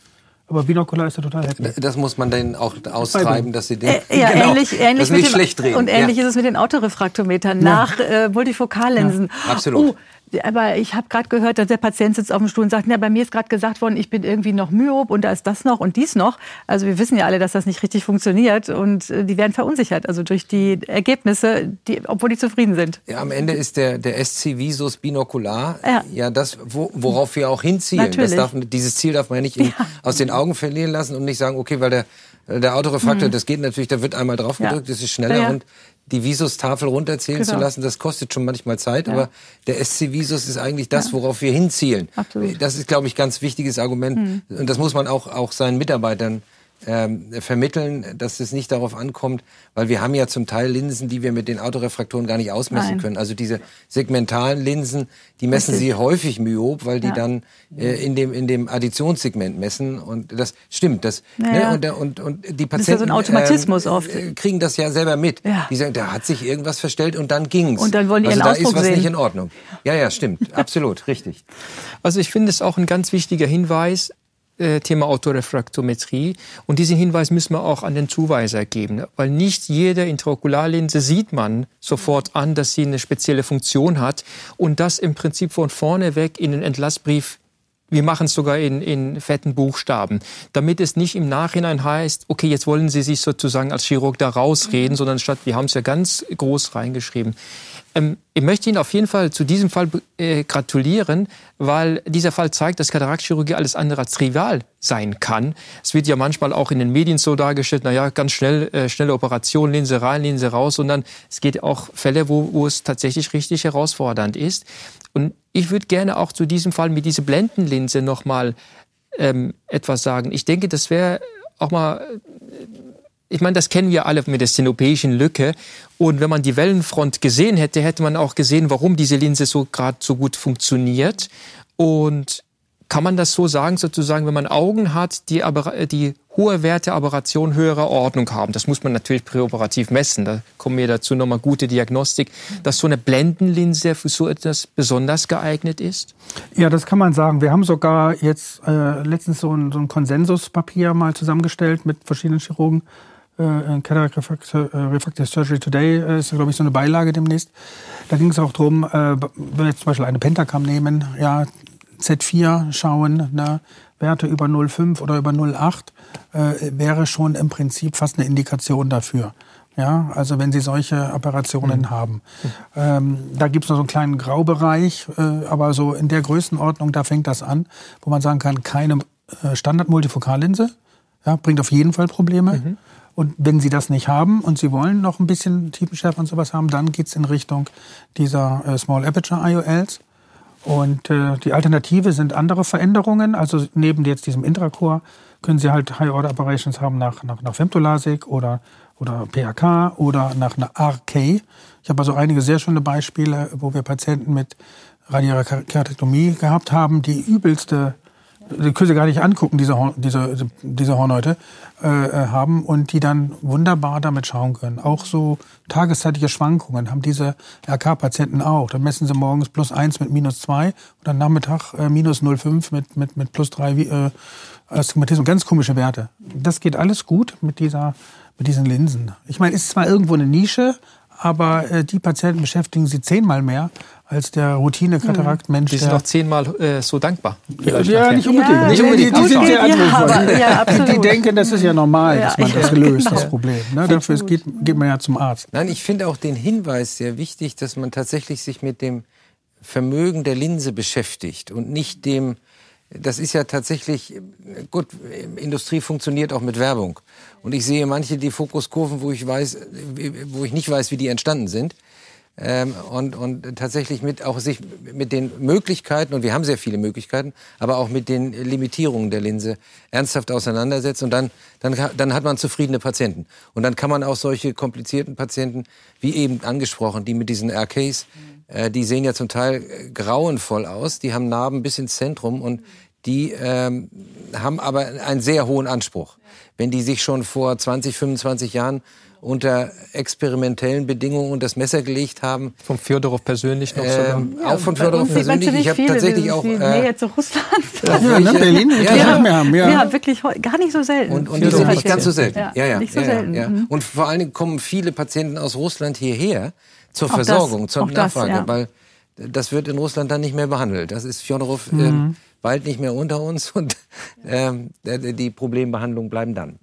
Aber binokular ist er total happy. Das muss man dann auch austreiben, dass sie den äh, ja, genau, ähnlich, ähnlich das nicht dem, schlecht drehen. Und ähnlich ja. ist es mit den Autorefraktometern ja. nach äh, Multifokallinsen. absolut. Oh, aber ich habe gerade gehört, dass der Patient sitzt auf dem Stuhl und sagt, ja, bei mir ist gerade gesagt worden, ich bin irgendwie noch myop und da ist das noch und dies noch. Also wir wissen ja alle, dass das nicht richtig funktioniert und äh, die werden verunsichert, also durch die Ergebnisse, die, obwohl die zufrieden sind. Ja, am Ende ist der, der SC Visus binocular ja, ja das, wo, worauf wir auch hinzielen. Das darf, dieses Ziel darf man ja nicht in, ja. aus den Augen verlieren lassen und nicht sagen, okay, weil der der Autorefraktor, mhm. das geht natürlich, da wird einmal drauf gedrückt, ja. das ist schneller ja, ja. und die Visus-Tafel runterzählen genau. zu lassen, das kostet schon manchmal Zeit, aber der SC Visus ist eigentlich das, worauf wir hinzielen. Absolut. Das ist, glaube ich, ganz wichtiges Argument mhm. und das muss man auch, auch seinen Mitarbeitern ähm, vermitteln, dass es nicht darauf ankommt, weil wir haben ja zum Teil Linsen, die wir mit den Autorefraktoren gar nicht ausmessen Nein. können. Also diese segmentalen Linsen, die messen Richtig. sie häufig myop, weil die ja. dann äh, in dem in dem Additionssegment messen und das stimmt. Das ja. ne, und, und, und die Patienten das ist ja so ein Automatismus ähm, oft. Äh, kriegen das ja selber mit. Ja. Die sagen, da hat sich irgendwas verstellt und dann ging's. Und dann wollen die also da ist was sehen. nicht in Ordnung. Ja, ja, stimmt, absolut, richtig. Also ich finde es auch ein ganz wichtiger Hinweis äh, Thema Autorefraktometrie. Und diesen Hinweis müssen wir auch an den Zuweiser geben, weil nicht jede Intraokularlinse sieht man sofort an, dass sie eine spezielle Funktion hat und das im Prinzip von vorne weg in den Entlassbrief wir machen es sogar in, in fetten Buchstaben, damit es nicht im Nachhinein heißt, okay, jetzt wollen Sie sich sozusagen als Chirurg da rausreden, mhm. sondern statt, wir haben es ja ganz groß reingeschrieben. Ähm, ich möchte Ihnen auf jeden Fall zu diesem Fall äh, gratulieren, weil dieser Fall zeigt, dass Kataraktchirurgie alles andere als trivial sein kann. Es wird ja manchmal auch in den Medien so dargestellt, naja, ganz schnell, äh, schnelle Operation, Linse rein, Linse raus, sondern es geht auch Fälle, wo, wo es tatsächlich richtig herausfordernd ist. Und ich würde gerne auch zu diesem Fall mit dieser Blendenlinse nochmal ähm, etwas sagen. Ich denke, das wäre auch mal ich meine, das kennen wir alle mit der stenopäischen Lücke. Und wenn man die Wellenfront gesehen hätte, hätte man auch gesehen, warum diese Linse so gerade so gut funktioniert. Und kann man das so sagen, sozusagen, wenn man Augen hat, die, aber, die hohe Werte Aberration höherer Ordnung haben. Das muss man natürlich präoperativ messen. Da kommen wir dazu nochmal gute Diagnostik, dass so eine Blendenlinse für so etwas besonders geeignet ist? Ja, das kann man sagen. Wir haben sogar jetzt äh, letztens so ein, so ein Konsensuspapier mal zusammengestellt mit verschiedenen Chirurgen äh, Cataract Refractive, äh, Refractive Surgery Today äh, ist, glaube ich, so eine Beilage demnächst. Da ging es auch darum, äh, wenn wir jetzt zum Beispiel eine Pentacam nehmen, ja, Z4 schauen, ne, Werte über 0,5 oder über 0,8 äh, wäre schon im Prinzip fast eine Indikation dafür. Ja, also wenn Sie solche Operationen mhm. haben. Ähm, da gibt es noch so einen kleinen Graubereich, äh, aber so in der Größenordnung, da fängt das an, wo man sagen kann, keine äh, Standard-Multifokallinse, ja, bringt auf jeden Fall Probleme. Mhm. Und wenn Sie das nicht haben und Sie wollen noch ein bisschen Tiefenschärfe und sowas haben, dann geht's in Richtung dieser äh, Small Aperture IOLs. Und äh, die Alternative sind andere Veränderungen. Also neben jetzt diesem Intracore können Sie halt High-Order-Operations haben nach, nach, nach Femtolasik oder, oder PHK oder nach einer RK. Ich habe also einige sehr schöne Beispiele, wo wir Patienten mit radiärer Keratektomie gehabt haben, die übelste die können Sie gar nicht angucken, diese, diese, diese Hornhäute äh, äh, haben und die dann wunderbar damit schauen können. Auch so tageszeitliche Schwankungen haben diese RK-Patienten auch. Da messen sie morgens plus eins mit minus zwei und am Nachmittag äh, minus 0,5 mit, mit, mit plus drei äh, Astigmatismus. Ganz komische Werte. Das geht alles gut mit, dieser, mit diesen Linsen. Ich meine, ist zwar irgendwo eine Nische, aber äh, die Patienten beschäftigen sie zehnmal mehr als der Routine-Katarakt-Mensch. Die sind auch zehnmal äh, so dankbar. Ja, ja, nicht unbedingt. Ja, nicht unbedingt. Die, die sind sehr anspruchsvoll. Ja, die denken, das ist ja normal, dass man das gelöst, genau. das Problem. Ne? Dafür geht, geht man ja zum Arzt. Nein, ich finde auch den Hinweis sehr wichtig, dass man tatsächlich sich mit dem Vermögen der Linse beschäftigt und nicht dem das ist ja tatsächlich, gut, Industrie funktioniert auch mit Werbung. Und ich sehe manche die Fokuskurven, wo ich weiß, wo ich nicht weiß, wie die entstanden sind. Ähm, und, und tatsächlich mit auch sich mit den Möglichkeiten, und wir haben sehr viele Möglichkeiten, aber auch mit den Limitierungen der Linse ernsthaft auseinandersetzt. Und dann, dann, dann hat man zufriedene Patienten. Und dann kann man auch solche komplizierten Patienten, wie eben angesprochen, die mit diesen RKs, äh, die sehen ja zum Teil äh, grauenvoll aus, die haben Narben bis ins Zentrum und die ähm, haben aber einen sehr hohen Anspruch. Wenn die sich schon vor 20, 25 Jahren unter experimentellen Bedingungen und das Messer gelegt haben. Von Fjodorov persönlich noch ähm, sogar? auch von Fjodorov persönlich. Ich habe tatsächlich auch äh, Nähe zu Russland. Ja, ja ne, Berlin ja, ja, mehr haben. Ja. ja, wirklich gar nicht so selten. Und, und die sind nicht ganz so selten. Ja, ja, nicht so selten. Ja, mhm. Und vor allen Dingen kommen viele Patienten aus Russland hierher zur auch Versorgung, das, zur Nachfrage, das, weil das wird in Russland dann nicht mehr behandelt. Das ist Fjodorov mhm. ähm, bald nicht mehr unter uns und ähm, die Problembehandlung bleiben dann.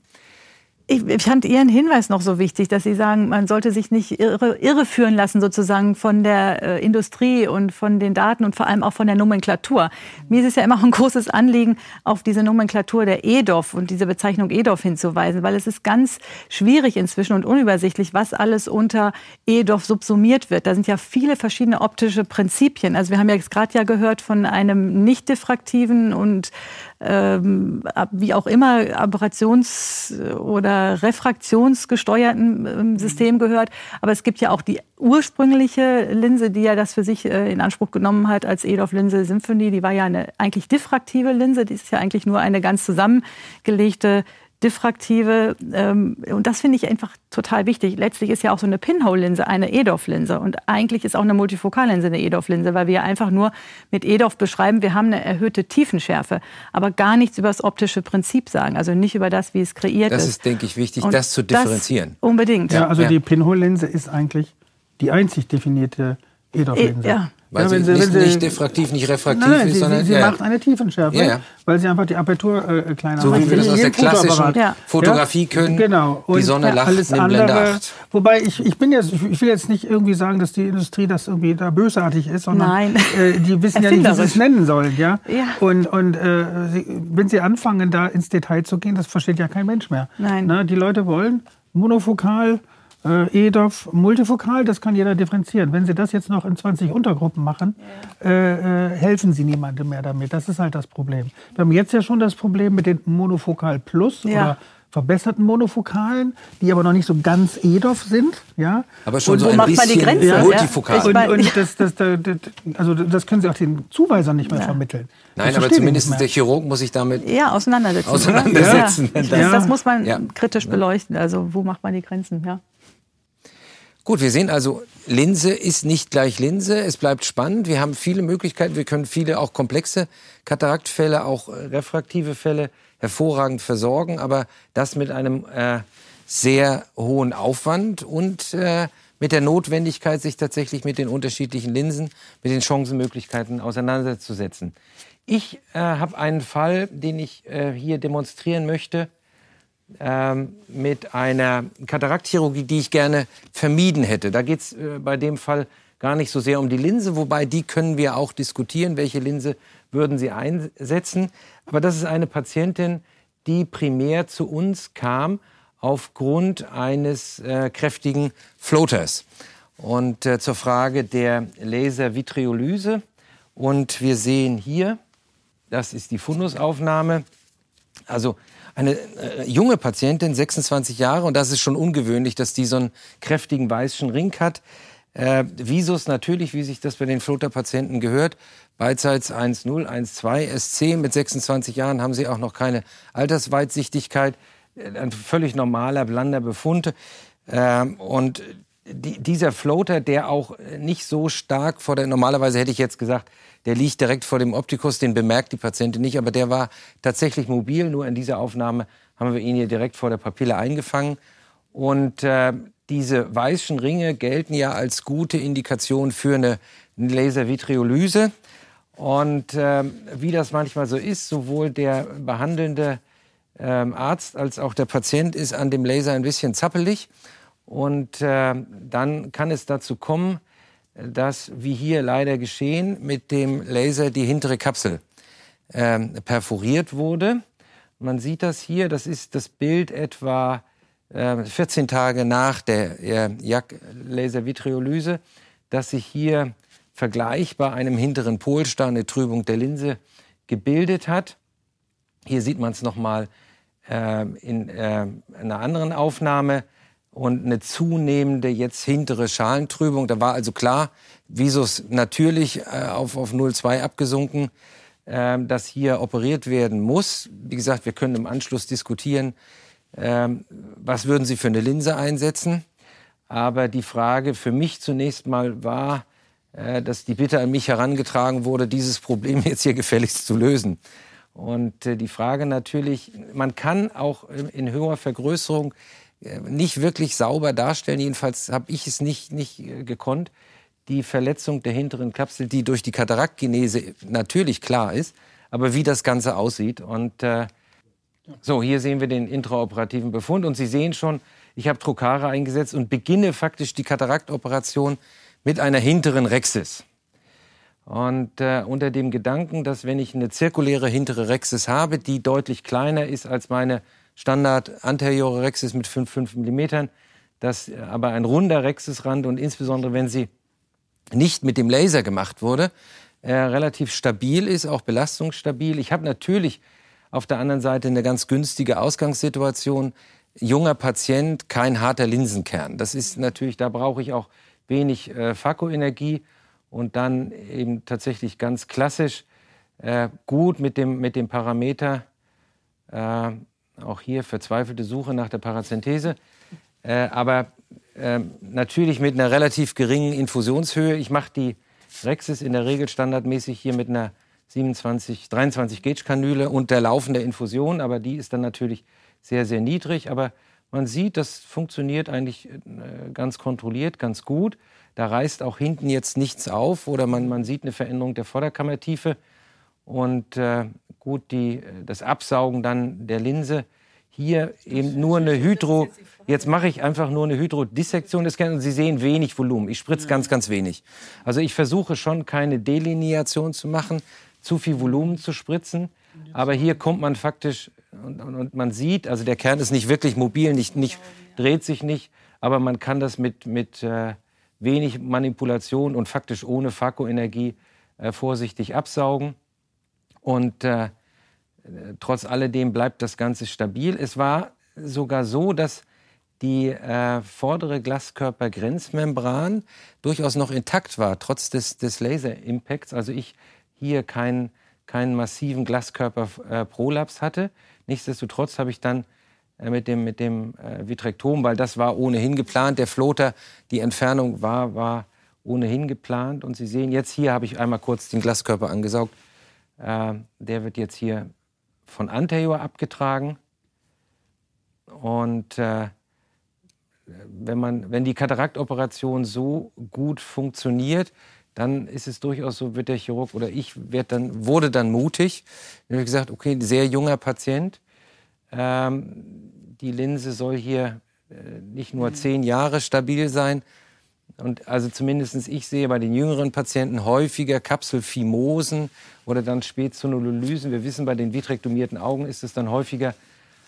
Ich, fand Ihren Hinweis noch so wichtig, dass Sie sagen, man sollte sich nicht irre, irreführen lassen sozusagen von der äh, Industrie und von den Daten und vor allem auch von der Nomenklatur. Mir ist es ja immer ein großes Anliegen, auf diese Nomenklatur der EDOF und diese Bezeichnung EDOF hinzuweisen, weil es ist ganz schwierig inzwischen und unübersichtlich, was alles unter EDOF subsumiert wird. Da sind ja viele verschiedene optische Prinzipien. Also wir haben ja jetzt gerade ja gehört von einem nicht diffraktiven und ähm, wie auch immer Aberrations- oder refraktionsgesteuerten ähm, System gehört. Aber es gibt ja auch die ursprüngliche Linse, die ja das für sich äh, in Anspruch genommen hat als Edorf-Linse Symphony. Die war ja eine eigentlich diffraktive Linse. Die ist ja eigentlich nur eine ganz zusammengelegte diffraktive. Ähm, und das finde ich einfach total wichtig. Letztlich ist ja auch so eine Pinhole-Linse eine EDOF-Linse. Und eigentlich ist auch eine Multifokallinse eine EDOF-Linse, weil wir einfach nur mit EDOF beschreiben, wir haben eine erhöhte Tiefenschärfe, aber gar nichts über das optische Prinzip sagen. Also nicht über das, wie es kreiert das ist. Das ist, denke ich, wichtig, Und das zu differenzieren. Das unbedingt. Ja, also ja. die Pinhole-Linse ist eigentlich die einzig definierte EDOF-Linse. E ja. Weil ja, sie, sie, nicht, sie, nicht diffraktiv, nicht refraktiv nein, ist, sie, sondern sie, ja. macht eine Tiefenschärfe, ja, weil sie einfach die Apertur äh, kleiner so macht. So wie wir das aus der klassischen Fotografie können. Genau. Und die Sonne lacht alles in andere, Blende 8. Wobei ich, ich bin jetzt, ich will jetzt nicht irgendwie sagen, dass die Industrie das irgendwie da bösartig ist, sondern Nein. Äh, die wissen ja nicht, wie sie es nennen sollen, ja. ja. Und und äh, wenn sie anfangen, da ins Detail zu gehen, das versteht ja kein Mensch mehr. Nein. Na, die Leute wollen monofokal äh, EDOF multifokal, das kann jeder differenzieren. Wenn Sie das jetzt noch in 20 Untergruppen machen, ja. äh, äh, helfen Sie niemandem mehr damit. Das ist halt das Problem. Wir haben jetzt ja schon das Problem mit den Monofokal Plus ja. oder verbesserten Monofokalen, die aber noch nicht so ganz EDOF sind. Ja? Aber schon und so wo ein macht bisschen man die Grenze? Ja. multifokal. Und, und das, das, das, also das können Sie auch den Zuweisern nicht mehr ja. vermitteln. Nein, aber zumindest der Chirurg muss sich damit ja, auseinandersetzen. auseinandersetzen. Ja. Das, das, muss man kritisch beleuchten. Also wo macht man die Grenzen? Ja. Gut, wir sehen also, Linse ist nicht gleich Linse. Es bleibt spannend. Wir haben viele Möglichkeiten. Wir können viele auch komplexe Kataraktfälle, auch äh, refraktive Fälle hervorragend versorgen. Aber das mit einem äh, sehr hohen Aufwand und äh, mit der Notwendigkeit, sich tatsächlich mit den unterschiedlichen Linsen, mit den Chancenmöglichkeiten auseinanderzusetzen. Ich äh, habe einen Fall, den ich äh, hier demonstrieren möchte ähm, mit einer Kataraktchirurgie, die ich gerne vermieden hätte. Da geht es äh, bei dem Fall gar nicht so sehr um die Linse, wobei die können wir auch diskutieren, welche Linse würden Sie einsetzen. Aber das ist eine Patientin, die primär zu uns kam aufgrund eines äh, kräftigen Floaters. Und äh, zur Frage der Laservitriolyse. Und wir sehen hier, das ist die Fundusaufnahme. Also eine äh, junge Patientin, 26 Jahre, und das ist schon ungewöhnlich, dass die so einen kräftigen weißen Ring hat. Äh, Visus natürlich, wie sich das bei den Floater-Patienten gehört, beidseits 1,0, 1,2, SC mit 26 Jahren haben sie auch noch keine Altersweitsichtigkeit, äh, ein völlig normaler, blander Befund. Äh, und die, dieser Floater, der auch nicht so stark vor der, normalerweise hätte ich jetzt gesagt, der liegt direkt vor dem Optikus, den bemerkt die Patientin nicht, aber der war tatsächlich mobil. Nur in dieser Aufnahme haben wir ihn hier direkt vor der Papille eingefangen. Und äh, diese weißen Ringe gelten ja als gute Indikation für eine Laservitriolyse. Und äh, wie das manchmal so ist, sowohl der behandelnde äh, Arzt als auch der Patient ist an dem Laser ein bisschen zappelig. Und äh, dann kann es dazu kommen, dass, wie hier leider geschehen, mit dem Laser die hintere Kapsel äh, perforiert wurde. Man sieht das hier, das ist das Bild etwa äh, 14 Tage nach der äh, JAK-Laservitriolyse, dass sich hier vergleichbar einem hinteren Polster eine Trübung der Linse gebildet hat. Hier sieht man es nochmal äh, in äh, einer anderen Aufnahme und eine zunehmende jetzt hintere Schalentrübung. Da war also klar, Visus natürlich äh, auf, auf 0,2 abgesunken, äh, dass hier operiert werden muss. Wie gesagt, wir können im Anschluss diskutieren, äh, was würden Sie für eine Linse einsetzen. Aber die Frage für mich zunächst mal war, äh, dass die Bitte an mich herangetragen wurde, dieses Problem jetzt hier gefälligst zu lösen. Und äh, die Frage natürlich, man kann auch in höherer Vergrößerung nicht wirklich sauber darstellen. Jedenfalls habe ich es nicht, nicht äh, gekonnt. die Verletzung der hinteren Kapsel, die durch die Kataraktgenese natürlich klar ist, aber wie das Ganze aussieht. Und äh, so, hier sehen wir den intraoperativen Befund und Sie sehen schon, ich habe Trocare eingesetzt und beginne faktisch die Kataraktoperation mit einer hinteren Rexis. Und äh, unter dem Gedanken, dass wenn ich eine zirkuläre hintere Rexis habe, die deutlich kleiner ist als meine Standard anteriore Rexis mit 5,5 mm, dass aber ein runder Rexisrand und insbesondere wenn sie nicht mit dem Laser gemacht wurde, äh, relativ stabil ist, auch belastungsstabil. Ich habe natürlich auf der anderen Seite eine ganz günstige Ausgangssituation. Junger Patient, kein harter Linsenkern. Das ist natürlich, da brauche ich auch wenig äh, Fakoenergie und dann eben tatsächlich ganz klassisch äh, gut mit dem, mit dem Parameter, äh, auch hier verzweifelte Suche nach der Parazenthese, äh, aber äh, natürlich mit einer relativ geringen Infusionshöhe. Ich mache die Rexis in der Regel standardmäßig hier mit einer 27, 23 Gauge Kanüle und der laufenden Infusion, aber die ist dann natürlich sehr, sehr niedrig. Aber man sieht, das funktioniert eigentlich äh, ganz kontrolliert, ganz gut. Da reißt auch hinten jetzt nichts auf oder man, man sieht eine Veränderung der Vorderkammertiefe. Und äh, gut, die, das Absaugen dann der Linse. Hier eben nur eine Hydro. Jetzt mache ich einfach nur eine Hydrodissektion des Kerns Sie sehen wenig Volumen. Ich spritze ganz, ganz wenig. Also ich versuche schon keine Delineation zu machen, zu viel Volumen zu spritzen. Aber hier kommt man faktisch und, und, und, man sieht, also der Kern ist nicht wirklich mobil, nicht, nicht, dreht sich nicht, aber man kann das mit, mit äh, wenig Manipulation und faktisch ohne Fakoenergie äh, vorsichtig absaugen. Und äh, trotz alledem bleibt das Ganze stabil. Es war sogar so, dass die äh, vordere Glaskörpergrenzmembran durchaus noch intakt war, trotz des, des Laser-Impacts. Also ich hier keinen keinen massiven Glaskörper-Prolaps äh, hatte. Nichtsdestotrotz habe ich dann äh, mit dem, mit dem äh, Vitrektom, weil das war ohnehin geplant. Der Floater, die Entfernung war, war ohnehin geplant. Und Sie sehen jetzt hier, habe ich einmal kurz den Glaskörper angesaugt. Äh, der wird jetzt hier von anterior abgetragen. Und äh, wenn, man, wenn die Kataraktoperation so gut funktioniert, dann ist es durchaus so, wird der Chirurg oder ich werd dann, wurde dann mutig. Ich habe gesagt, okay, sehr junger Patient. Ähm, die Linse soll hier äh, nicht nur zehn Jahre stabil sein. Und also zumindest ich sehe bei den jüngeren Patienten häufiger Kapselfimosen oder dann Spätzonulolysen. Wir wissen, bei den vitrektomierten Augen ist es dann häufiger.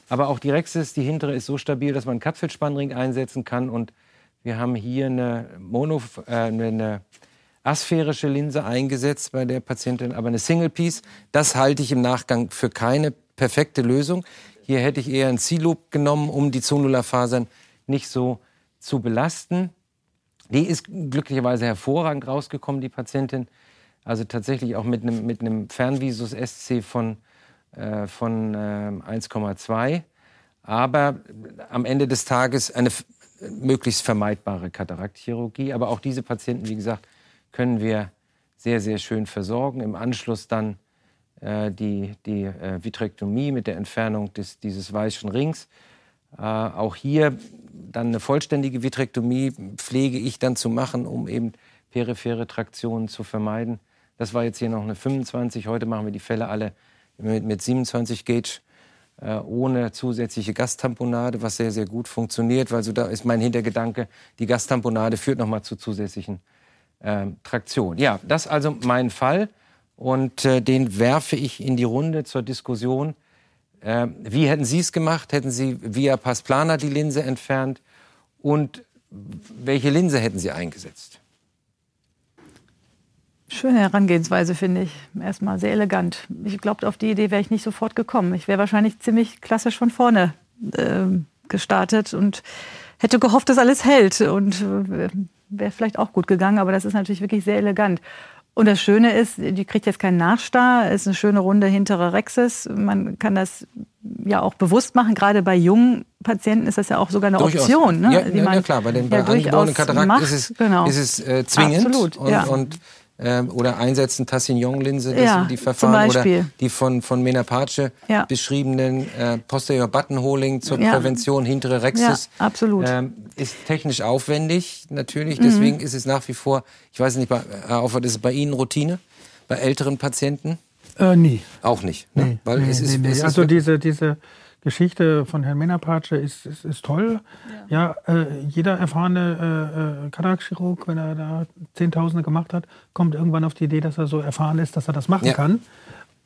Aber auch die Rexis, die hintere, ist so stabil, dass man einen Kapselspannring einsetzen kann. Und wir haben hier eine, Mono, äh, eine asphärische Linse eingesetzt bei der Patientin, aber eine Single Piece. Das halte ich im Nachgang für keine perfekte Lösung. Hier hätte ich eher ein C-Loop genommen, um die Zonularfasern nicht so zu belasten. Die ist glücklicherweise hervorragend rausgekommen, die Patientin. Also tatsächlich auch mit einem, mit einem Fernvisus SC von, äh, von äh, 1,2. Aber am Ende des Tages eine möglichst vermeidbare Kataraktchirurgie. Aber auch diese Patienten, wie gesagt, können wir sehr, sehr schön versorgen. Im Anschluss dann äh, die, die äh, Vitrektomie mit der Entfernung des, dieses weißen Rings. Äh, auch hier dann eine vollständige Vitrektomie pflege ich dann zu machen, um eben periphere Traktionen zu vermeiden. Das war jetzt hier noch eine 25. Heute machen wir die Fälle alle mit, mit 27 Gauge äh, ohne zusätzliche Gastamponade, was sehr, sehr gut funktioniert, weil so da ist mein Hintergedanke, die Gastamponade führt nochmal zu zusätzlichen äh, Traktion. Ja, das also mein Fall und äh, den werfe ich in die Runde zur Diskussion. Äh, wie hätten Sie es gemacht? Hätten Sie via Passplana die Linse entfernt? Und welche Linse hätten Sie eingesetzt? Schöne Herangehensweise, finde ich. Erstmal sehr elegant. Ich glaube, auf die Idee wäre ich nicht sofort gekommen. Ich wäre wahrscheinlich ziemlich klassisch von vorne äh, gestartet und hätte gehofft, dass alles hält. Und äh, wäre vielleicht auch gut gegangen, aber das ist natürlich wirklich sehr elegant. Und das Schöne ist, die kriegt jetzt keinen Nachstar, ist eine schöne runde hintere Rexis. Man kann das ja auch bewusst machen. Gerade bei jungen Patienten ist das ja auch sogar eine durchaus. Option. Ne? Ja, ja, ja, klar, bei den bei ja, angeborenen Katarakt macht. ist es, genau. ist es äh, zwingend. Absolut, und, ja. und ähm, oder einsetzen, Tassignon-Linse, das Ja, sind die Verfahren oder die von, von Menapace Ja. beschriebenen äh, Posterior Buttonholing zur Ja. Prävention hintere Rexis. Ja, absolut. Ähm, ist technisch aufwendig, natürlich. Mhm. Deswegen ist es nach wie vor, ich weiß nicht, bei, Herr Auffert, ist es bei Ihnen Routine? Bei älteren Patienten? Äh, nie. Auch nicht. Ne? Nee, Weil nee, es ist, nee, nee. es ist also diese, diese Geschichte von Herrn Menapace ist, ist, ist toll. Ja, äh, jeder erfahrene äh, äh, Katarakchirurg, wenn er da Zehntausende gemacht hat, kommt irgendwann auf die Idee, dass er so erfahren ist, dass er das machen Ja. kann.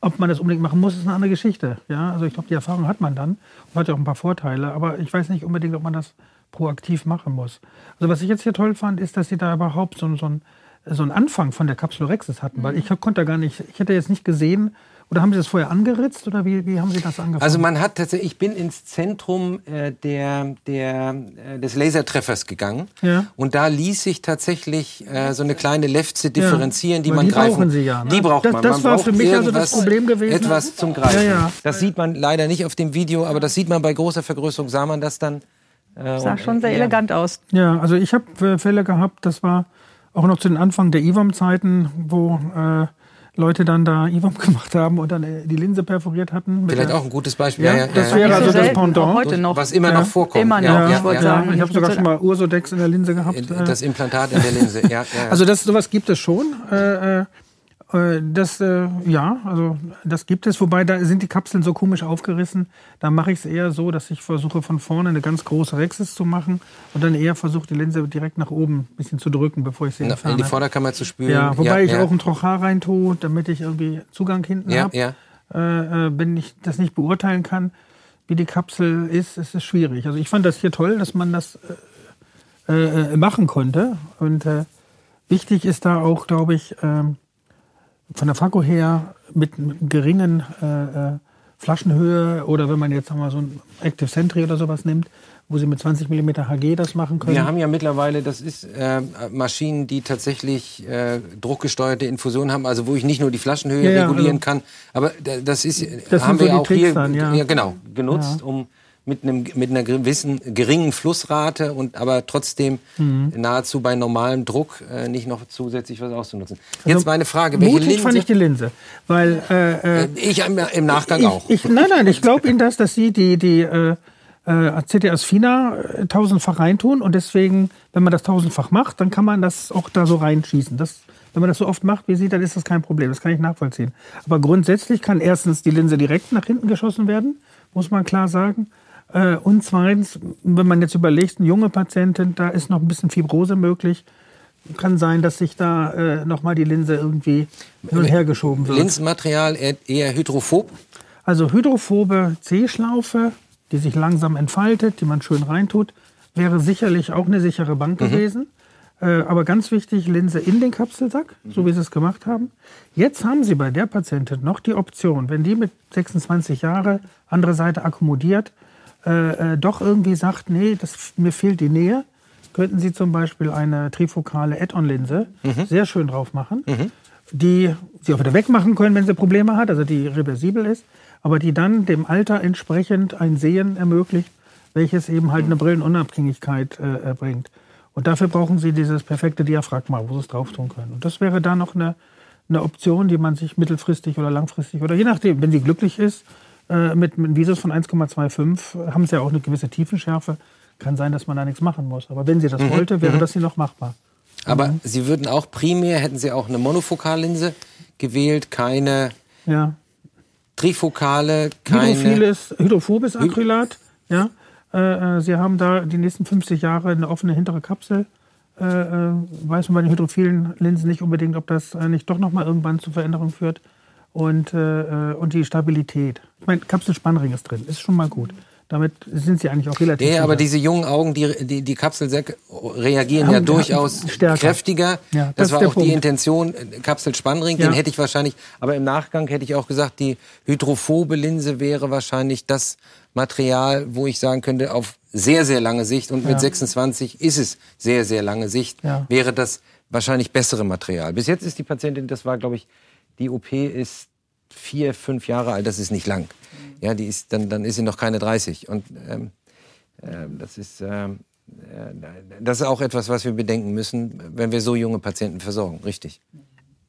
Ob man das unbedingt machen muss, ist eine andere Geschichte. Ja, also ich glaube, die Erfahrung hat man dann und hat ja auch ein paar Vorteile. Aber ich weiß nicht unbedingt, ob man das proaktiv machen muss. Also was ich jetzt hier toll fand, ist, dass sie da überhaupt so, so, ein, so einen Anfang von der Capsulorhexis hatten. Weil ich konnte da gar nicht, ich hätte jetzt nicht gesehen, oder haben Sie das vorher angeritzt oder wie, wie haben Sie das angefangen? Also man hat tatsächlich, ich bin ins Zentrum äh, der, der, äh, des Lasertreffers gegangen Ja. und da ließ sich tatsächlich äh, so eine kleine Lefze differenzieren, die Weil man die greifen. brauchen Sie ja, ne? Die braucht Das- man. das man war braucht für mich also das Problem gewesen. Etwas zum Greifen. Ja, ja. Das sieht man leider nicht auf dem Video, aber das sieht man bei großer Vergrößerung, sah man das dann. Äh, Sah und, schon sehr äh, ja. elegant aus. Ja, also ich habe Fälle gehabt, das war auch noch zu den Anfang der IWAM-Zeiten, wo äh, Leute dann da IWAM gemacht haben und dann äh, die Linse perforiert hatten. Vielleicht auch ein gutes Beispiel. Ja, das wäre also so das Pendant. heute noch. Was immer Ja. noch vorkommt. Immer noch, Ja, ich ja, wollte ja. sagen. ich habe sogar schon mal Ursodex in der Linse gehabt. äh. Das Implantat in der Linse. Ja, ja, ja. Also das, sowas gibt es schon. Äh, äh, das, äh, ja, also das gibt es. Wobei da sind die Kapseln so komisch aufgerissen. Da mache ich es eher so, dass ich versuche von vorne eine ganz große Rexis zu machen und dann eher versuche die Linse direkt nach oben ein bisschen zu drücken, bevor ich sie in die entferne. Vorderkammer zu spülen. Ja, wobei ich ja. auch ein Trochar rein tue, damit ich irgendwie Zugang hinten Ja, habe. ja. Äh, äh, wenn ich das nicht beurteilen kann, wie die Kapsel ist, ist es schwierig. Also ich fand das hier toll, dass man das äh, äh, machen konnte. Und äh, wichtig ist da auch, glaube ich, ähm, von der Fakko her mit, mit geringen äh, äh, Flaschenhöhe oder wenn man jetzt sagen wir, so ein Active Sentry oder sowas nimmt, wo sie mit 20 mm HG das machen können. Wir haben ja mittlerweile, das ist äh, Maschinen, die tatsächlich äh, druckgesteuerte Infusionen haben, also wo ich nicht nur die Flaschenhöhe Ja, ja, regulieren also- kann, aber da- das ist, Das haben so wir die auch Tricks hier dann, ja. genau genutzt, um mit einem mit einer gewissen geringen Flussrate und aber trotzdem Mhm. nahezu bei normalem Druck äh, nicht noch zusätzlich was auszunutzen. Jetzt meine Frage, welche Also Mutig fand Linse? ich die Linse, weil äh, äh, ich im, im Nachgang ich, auch. Ich, nein, nein, ich glaube Ihnen das, dass Sie die, die äh, äh, CTS Fina äh, tausendfach reintun und deswegen, wenn man das tausendfach macht, dann kann man das auch da so reinschießen. Das, wenn man das so oft macht wie Sie, dann ist das kein Problem. Das kann ich nachvollziehen. Aber grundsätzlich kann erstens die Linse direkt nach hinten geschossen werden, muss man klar sagen. Äh, und zweitens, wenn man jetzt überlegt, eine junge Patientin, da ist noch ein bisschen Fibrose möglich. Kann sein, dass sich da äh, nochmal die Linse irgendwie hin und her geschoben wird. Linsenmaterial eher, eher hydrophob. Also hydrophobe C-Schlaufe, die sich langsam entfaltet, die man schön reintut, wäre sicherlich auch eine sichere Bank gewesen. Äh, aber ganz wichtig, Linse in den Kapselsack, so wie Sie es gemacht haben. Jetzt haben Sie bei der Patientin noch die Option, wenn die mit 26 Jahre, andere Seite akkommodiert, äh, äh, doch irgendwie sagt, nee, das, mir fehlt die Nähe, könnten Sie zum Beispiel eine trifokale Add-on-Linse sehr schön drauf machen, die Sie auch wieder wegmachen können, wenn sie Probleme hat, also die reversibel ist, aber die dann dem Alter entsprechend ein Sehen ermöglicht, welches eben halt eine Brillenunabhängigkeit äh, bringt. Und dafür brauchen Sie dieses perfekte Diaphragma, wo Sie es drauf tun können. Und das wäre da noch eine, eine Option, die man sich mittelfristig oder langfristig oder je nachdem, wenn sie glücklich ist, äh, mit, mit einem Visus von 1,25 haben sie ja auch eine gewisse Tiefenschärfe. Kann sein, dass man da nichts machen muss. Aber wenn sie das wollte, wäre das hier noch machbar. Aber Mhm. Sie würden auch primär, hätten Sie auch eine Monofokallinse gewählt, keine Ja. trifokale, keine. Hydrophiles, hydrophobes Acrylat. Ja. Äh, äh, Sie haben da die nächsten 50 Jahre eine offene hintere Kapsel. Äh, äh, weiß man bei den hydrophilen Linsen nicht unbedingt, ob das äh, nicht doch noch mal irgendwann zu Veränderungen führt. Und, äh, äh, und die Stabilität. Ich meine, Kapselspannring ist drin, ist schon mal gut. Damit sind sie eigentlich auch relativ. Ja, aber sicher. diese jungen Augen, die, die, die Kapselsäcke reagieren Haben- ja durchaus haben stärker. kräftiger. Ja, das das war auch die Punkt. Intention, äh, Kapselspannring, Ja. den hätte ich wahrscheinlich, aber im Nachgang hätte ich auch gesagt, die hydrophobe Linse wäre wahrscheinlich das Material, wo ich sagen könnte, auf sehr, sehr lange Sicht und mit Ja. 26 ist es sehr, sehr lange Sicht, Ja. wäre das wahrscheinlich bessere Material. Bis jetzt ist die Patientin, das war, glaube ich, die OP ist vier, fünf Jahre alt, das ist nicht lang. Ja, die ist, dann, dann ist sie noch keine 30. Und ähm, ähm, das ist, ähm, äh, das ist auch etwas, was wir bedenken müssen, wenn wir so junge Patienten versorgen. Richtig.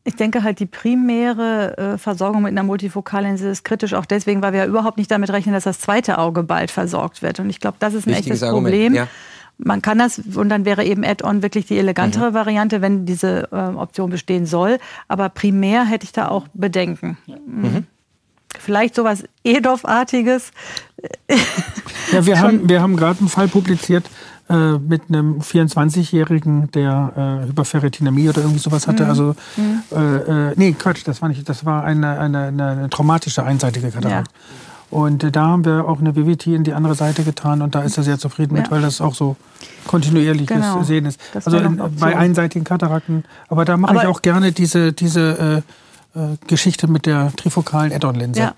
Ich denke halt, die primäre äh, Versorgung mit einer Multifokallinse ist kritisch, auch deswegen, weil wir ja überhaupt nicht damit rechnen, dass das zweite Auge bald versorgt wird. Und ich glaube, das ist ein Wichtiges echtes Argument, Problem. ja. Man kann das, und dann wäre eben Add-on wirklich die elegantere Variante, wenn diese äh, Option bestehen soll. Aber primär hätte ich da auch Bedenken. Mhm. Vielleicht sowas EDOF-artiges. Ja, wir haben, wir haben gerade einen Fall publiziert äh, mit einem 24-Jährigen, der äh, Hyperferritinämie oder irgendwie sowas hatte. Also, äh, äh, nee, Quatsch, das war nicht, das war eine, eine, eine, eine traumatische einseitige Katarakt. Und äh, da haben wir auch eine VVT in die andere Seite getan und da ist er sehr zufrieden mit, Ja. weil das auch so kontinuierliches Genau. Sehen ist. Das Also in, bei einseitigen Katarakten. Aber da mache ich Aber- auch gerne diese, diese äh, äh, Geschichte mit der trifokalen Add-on-Linse. Ja.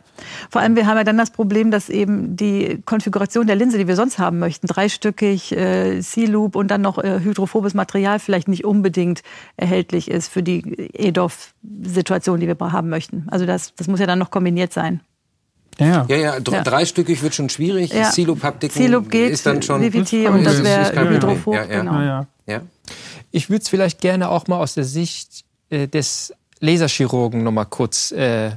Vor allem, wir haben ja dann das Problem, dass eben die Konfiguration der Linse, die wir sonst haben möchten, dreistückig, äh, C-Loop und dann noch äh, hydrophobes Material vielleicht nicht unbedingt erhältlich ist für die EDOF-Situation, die wir haben möchten. Also das, das muss ja dann noch kombiniert sein. Ja, ja. Ja, ja, dr- Ja. dreistückig wird schon schwierig. Ja. Geht, ist dann schon. VVT und das wäre hydrophob. Ja, ja. Genau. Ja, ja. Ja. Ich würde es vielleicht gerne auch mal aus der Sicht äh, des Laserchirurgen noch mal kurz äh,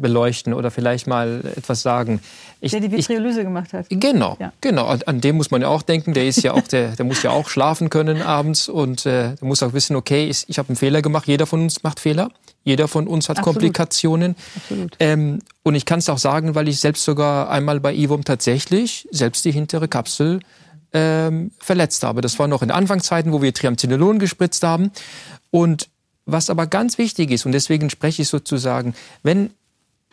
beleuchten oder vielleicht mal etwas sagen. Ich, Der die ich, Vitriolyse gemacht hat. Genau, Ja. genau. An, an dem muss man ja auch denken. Der ist ja auch, der, der muss ja auch schlafen können abends und äh, der muss auch wissen, okay, ich, ich habe einen Fehler gemacht. Jeder von uns macht Fehler. Jeder von uns hat Absolut. Komplikationen. Absolut. Ähm, und ich kann es auch sagen, weil ich selbst sogar einmal bei IWOM tatsächlich selbst die hintere Kapsel ähm, verletzt habe. Das war noch in Anfangszeiten, wo wir Triamcinolon gespritzt haben. Und was aber ganz wichtig ist, und deswegen spreche ich sozusagen, wenn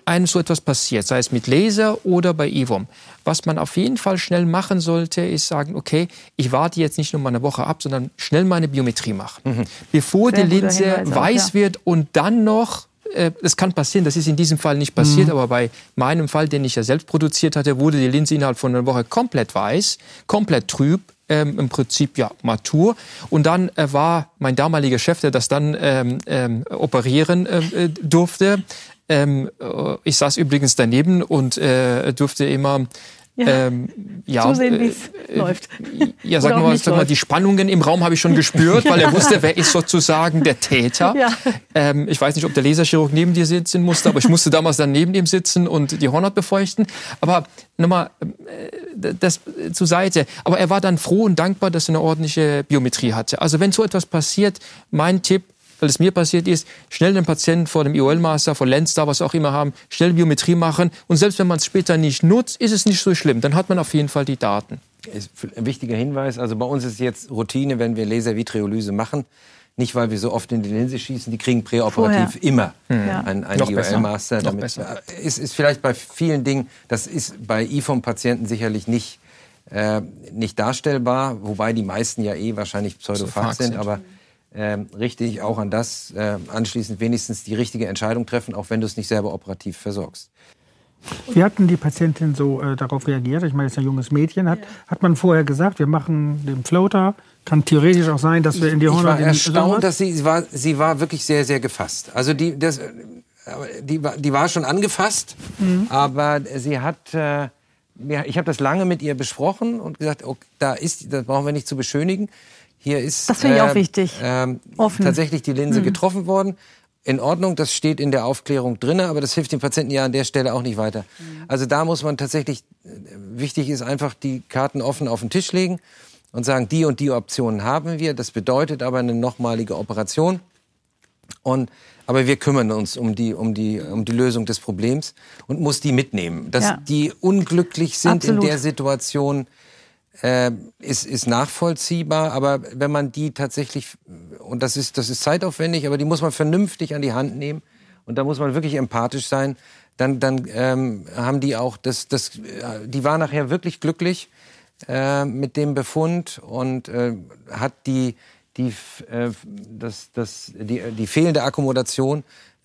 einem so etwas passiert, sei es mit Laser oder bei IWOM, was man auf jeden Fall schnell machen sollte, ist sagen, okay, ich warte jetzt nicht nur mal eine Woche ab, sondern schnell meine Biometrie machen. Bevor Sehr die Linse Hinweis auch, weiß ja. wird und dann noch, äh, das kann passieren, das ist in diesem Fall nicht passiert, aber bei meinem Fall, den ich ja selbst produziert hatte, wurde die Linse innerhalb von einer Woche komplett weiß, komplett trüb, ähm, im Prinzip ja matur. Und dann äh, war mein damaliger Chef, der das dann ähm, ähm, operieren ähm, äh, durfte. Ähm, äh, ich saß übrigens daneben und äh, durfte immer Ja. ähm, ja, Zusehen, äh, wie es äh, läuft. Ja, sag mal, sag mal, läuft. die Spannungen im Raum habe ich schon gespürt, weil er wusste, wer ist sozusagen der Täter. Ja. Ähm, ich weiß nicht, ob der Laserchirurg neben dir sitzen musste, aber ich musste damals dann neben ihm sitzen und die Hornhaut befeuchten. Aber nochmal, äh, das zur Seite. Aber er war dann froh und dankbar, dass er eine ordentliche Biometrie hatte. Also wenn so etwas passiert, mein Tipp, weil es mir passiert ist, schnell den Patienten vor dem IOL-Master, vor Lenstar, was auch immer haben, schnell Biometrie machen. Und selbst wenn man es später nicht nutzt, ist es nicht so schlimm. Dann hat man auf jeden Fall die Daten. Ist ein wichtiger Hinweis. Also bei uns ist jetzt Routine, wenn wir Laservitriolyse machen. Nicht, weil wir so oft in die Linse schießen, die kriegen präoperativ Vorher. immer Ja. einen, einen. IOL-Master. Äh, Ist, ist vielleicht bei vielen Dingen, das ist bei IFOM-Patienten sicherlich nicht, äh, nicht darstellbar, wobei die meisten ja eh wahrscheinlich Pseudophax sind, sind. aber richtig auch an das äh, anschließend wenigstens die richtige Entscheidung treffen, auch wenn du es nicht selber operativ versorgst. Wie hatten die Patientin so äh, darauf reagiert? Ich meine, es ist ein junges Mädchen. Hat, hat man vorher gesagt, wir machen den Floater? Kann theoretisch auch sein, dass wir in die ich war Hornhaut... erstaunt, dass sie, sie war, sie war wirklich sehr, sehr gefasst. Also die, das, die, war- die war schon angefasst, Mhm. aber sie hat, äh, ja, ich habe das lange mit ihr besprochen und gesagt, okay, da ist, das brauchen wir nicht zu beschönigen. Hier ist Das finde ich auch wichtig. ähm, Offen. Mhm. tatsächlich die Linse getroffen worden. In Ordnung, das steht in der Aufklärung drin, aber das hilft dem Patienten ja an der Stelle auch nicht weiter. Mhm. Also da muss man tatsächlich, äh, wichtig ist einfach die Karten offen auf den Tisch legen und sagen, die und die Optionen haben wir. Das bedeutet aber eine nochmalige Operation. Und, aber wir kümmern uns um die, um, die, um die Lösung des Problems und muss die mitnehmen. Dass Ja. die unglücklich sind Absolut. in der Situation, äh, ist, ist nachvollziehbar. Aber wenn man die tatsächlich, und das ist, das ist zeitaufwendig, aber die muss man vernünftig an die Hand nehmen und da muss man wirklich empathisch sein, dann, dann ähm, haben die auch, das, das, äh, die war nachher wirklich glücklich äh, mit dem Befund und äh, hat die, die, äh, das, das, die, die fehlende Akkommodation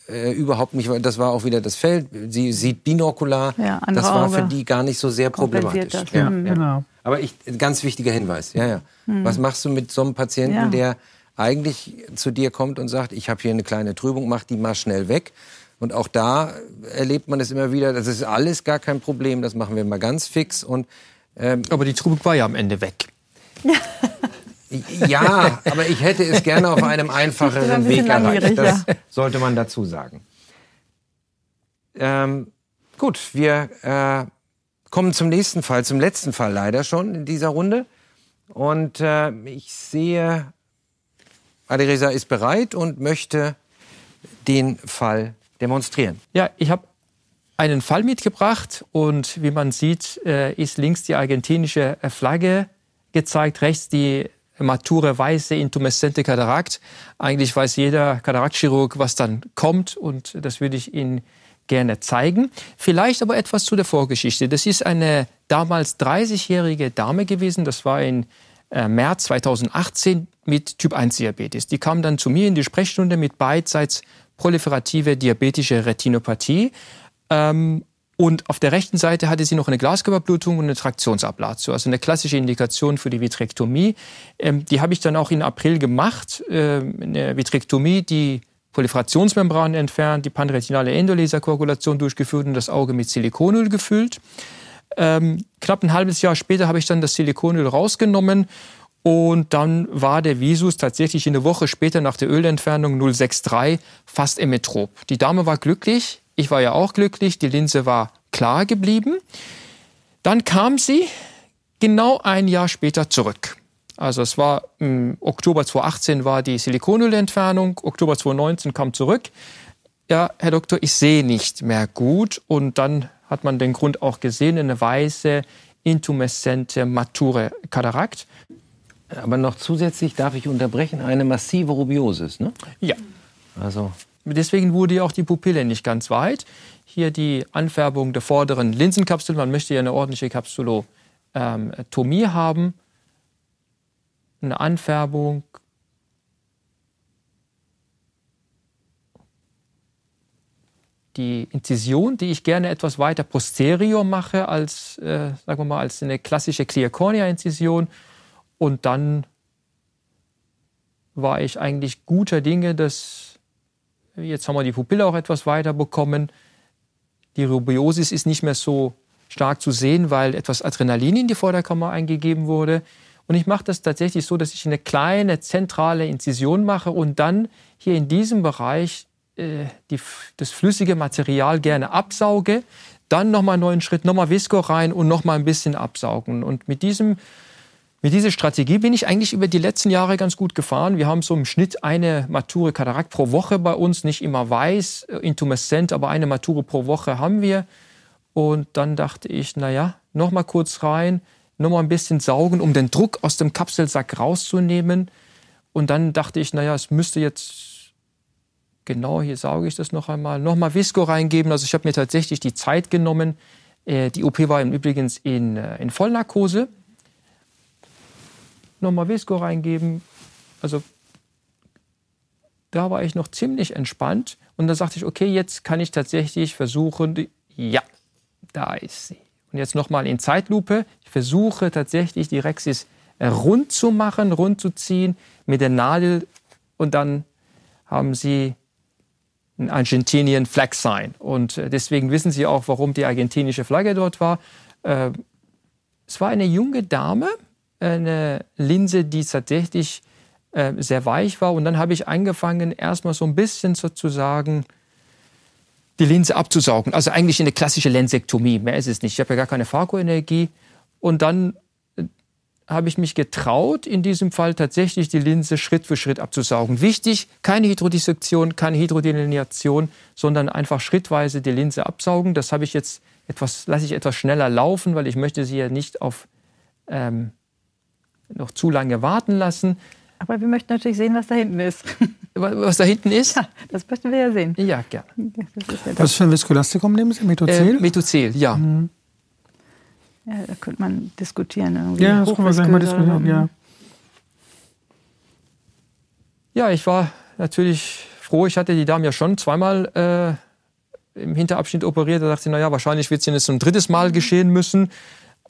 äh, überhaupt nicht, weil das war auch wieder das Feld. Sie sieht binokular. Ja, das war Auge. für die gar nicht so sehr problematisch. das. Ja, Mhm. genau. Aber ich, ganz wichtiger Hinweis, ja, ja. Was machst du mit so einem Patienten, Ja. der eigentlich zu dir kommt und sagt, ich habe hier eine kleine Trübung, mach die mal schnell weg. Und auch da erlebt man es immer wieder, das ist alles gar kein Problem, das machen wir mal ganz fix. Und ähm, Aber die Trübung war ja am Ende weg. Ja, aber ich hätte es gerne auf einem einfacheren ein Weg erreicht. Das ja. sollte man dazu sagen. Ähm, gut, wir äh, kommen zum nächsten Fall, zum letzten Fall leider schon in dieser Runde. Und äh, ich sehe, Adireza ist bereit und möchte den Fall demonstrieren. Ja, ich habe einen Fall mitgebracht und wie man sieht, äh, ist links die argentinische Flagge gezeigt, rechts die mature weiße intumescente Katarakt. Eigentlich weiß jeder Kataraktchirurg, was dann kommt und das würde ich Ihnen gerne zeigen. Vielleicht aber etwas zu der Vorgeschichte. Das ist eine damals 30-jährige Dame gewesen, das war in äh, März 2018 mit Typ-1-Diabetes. Die kam dann zu mir in die Sprechstunde mit beidseits proliferative diabetische Retinopathie. Ähm, und auf der rechten Seite hatte sie noch eine Glaskörperblutung und eine Traktionsablatio, also eine klassische Indikation für die Vitrektomie. Ähm, die habe ich dann auch in April gemacht. Ähm, eine Vitrektomie, die Proliferationsmembran entfernt, die panretinale Endolaserkoagulation durchgeführt und das Auge mit Silikonöl gefüllt. Ähm, knapp ein halbes Jahr später habe ich dann das Silikonöl rausgenommen und dann war der Visus tatsächlich eine Woche später nach der Ölentfernung 063 fast emmetrop. Die Dame war glücklich, ich war ja auch glücklich, die Linse war klar geblieben. Dann kam sie genau ein Jahr später zurück. Also es war im Oktober 2018 war die Silikonölentfernung, Oktober 2019 kam zurück. Ja, Herr Doktor, ich sehe nicht mehr gut. Und dann hat man den Grund auch gesehen, eine weiße, intumeszente, mature Katarakt. Aber noch zusätzlich darf ich unterbrechen, eine massive Rubiosis, ne? Ja. Also Deswegen wurde ja auch die Pupille nicht ganz weit. Hier die Anfärbung der vorderen Linsenkapsel. Man möchte ja eine ordentliche Kapsulotomie haben. Eine Anfärbung. Die Inzision, die ich gerne etwas weiter posterior mache als, äh, sagen wir mal, als eine klassische Clear Cornea Inzision. Und dann war ich eigentlich guter Dinge, dass Jetzt haben wir die Pupille auch etwas weiter bekommen. Die Rubiosis ist nicht mehr so stark zu sehen, weil etwas Adrenalin in die Vorderkammer eingegeben wurde. Und ich mache das tatsächlich so, dass ich eine kleine zentrale Inzision mache und dann hier in diesem Bereich äh, die, das flüssige Material gerne absauge. Dann nochmal einen neuen Schritt, nochmal Visco rein und nochmal ein bisschen absaugen. Und mit diesem mit dieser Strategie bin ich eigentlich über die letzten Jahre ganz gut gefahren. Wir haben so im Schnitt eine Mature Katarakt pro Woche bei uns, nicht immer weiß, äh, intumeszent, aber eine Mature pro Woche haben wir. Und dann dachte ich, naja, noch mal kurz rein, noch mal ein bisschen saugen, um den Druck aus dem Kapselsack rauszunehmen. Und dann dachte ich, naja, es müsste jetzt, genau, hier sauge ich das noch einmal, noch mal Visco reingeben. Also ich habe mir tatsächlich die Zeit genommen. Äh, die OP war übrigens in, äh, in Vollnarkose nochmal Visco reingeben. Also da war ich noch ziemlich entspannt und dann sagte ich, okay, jetzt kann ich tatsächlich versuchen, ja, da ist sie. Und jetzt nochmal in Zeitlupe. Ich versuche tatsächlich die Rexis rund zu machen, rund zu ziehen mit der Nadel und dann haben sie ein Argentinian Flag Sign. Und äh, deswegen wissen Sie auch, warum die argentinische Flagge dort war. Äh, es war eine junge Dame, eine Linse, die tatsächlich äh, sehr weich war. Und dann habe ich angefangen, erstmal so ein bisschen sozusagen die Linse abzusaugen. Also eigentlich eine klassische Lensektomie. Mehr ist es nicht. Ich habe ja gar keine Pharkoenergie. Und dann äh, habe ich mich getraut, in diesem Fall tatsächlich die Linse Schritt für Schritt abzusaugen. Wichtig, keine Hydrodissektion, keine Hydrodelineation, sondern einfach schrittweise die Linse absaugen. Das habe ich jetzt etwas, lasse ich etwas schneller laufen, weil ich möchte sie ja nicht auf ähm, noch zu lange warten lassen. Aber wir möchten natürlich sehen, was da hinten ist. Was da hinten ist? Ja, das möchten wir ja sehen. Ja, gerne. Ja was für ein Viskolastikum nehmen Sie? Methozel? Äh, Methozel, ja. Mhm. Ja, da könnte man diskutieren. Ja, das können wir gleich mal diskutieren, ja. Ja, ich war natürlich froh. Ich hatte die Dame ja schon zweimal äh, im Hinterabschnitt operiert. Da dachte ich, naja, wahrscheinlich wird es jetzt ein drittes Mal geschehen müssen.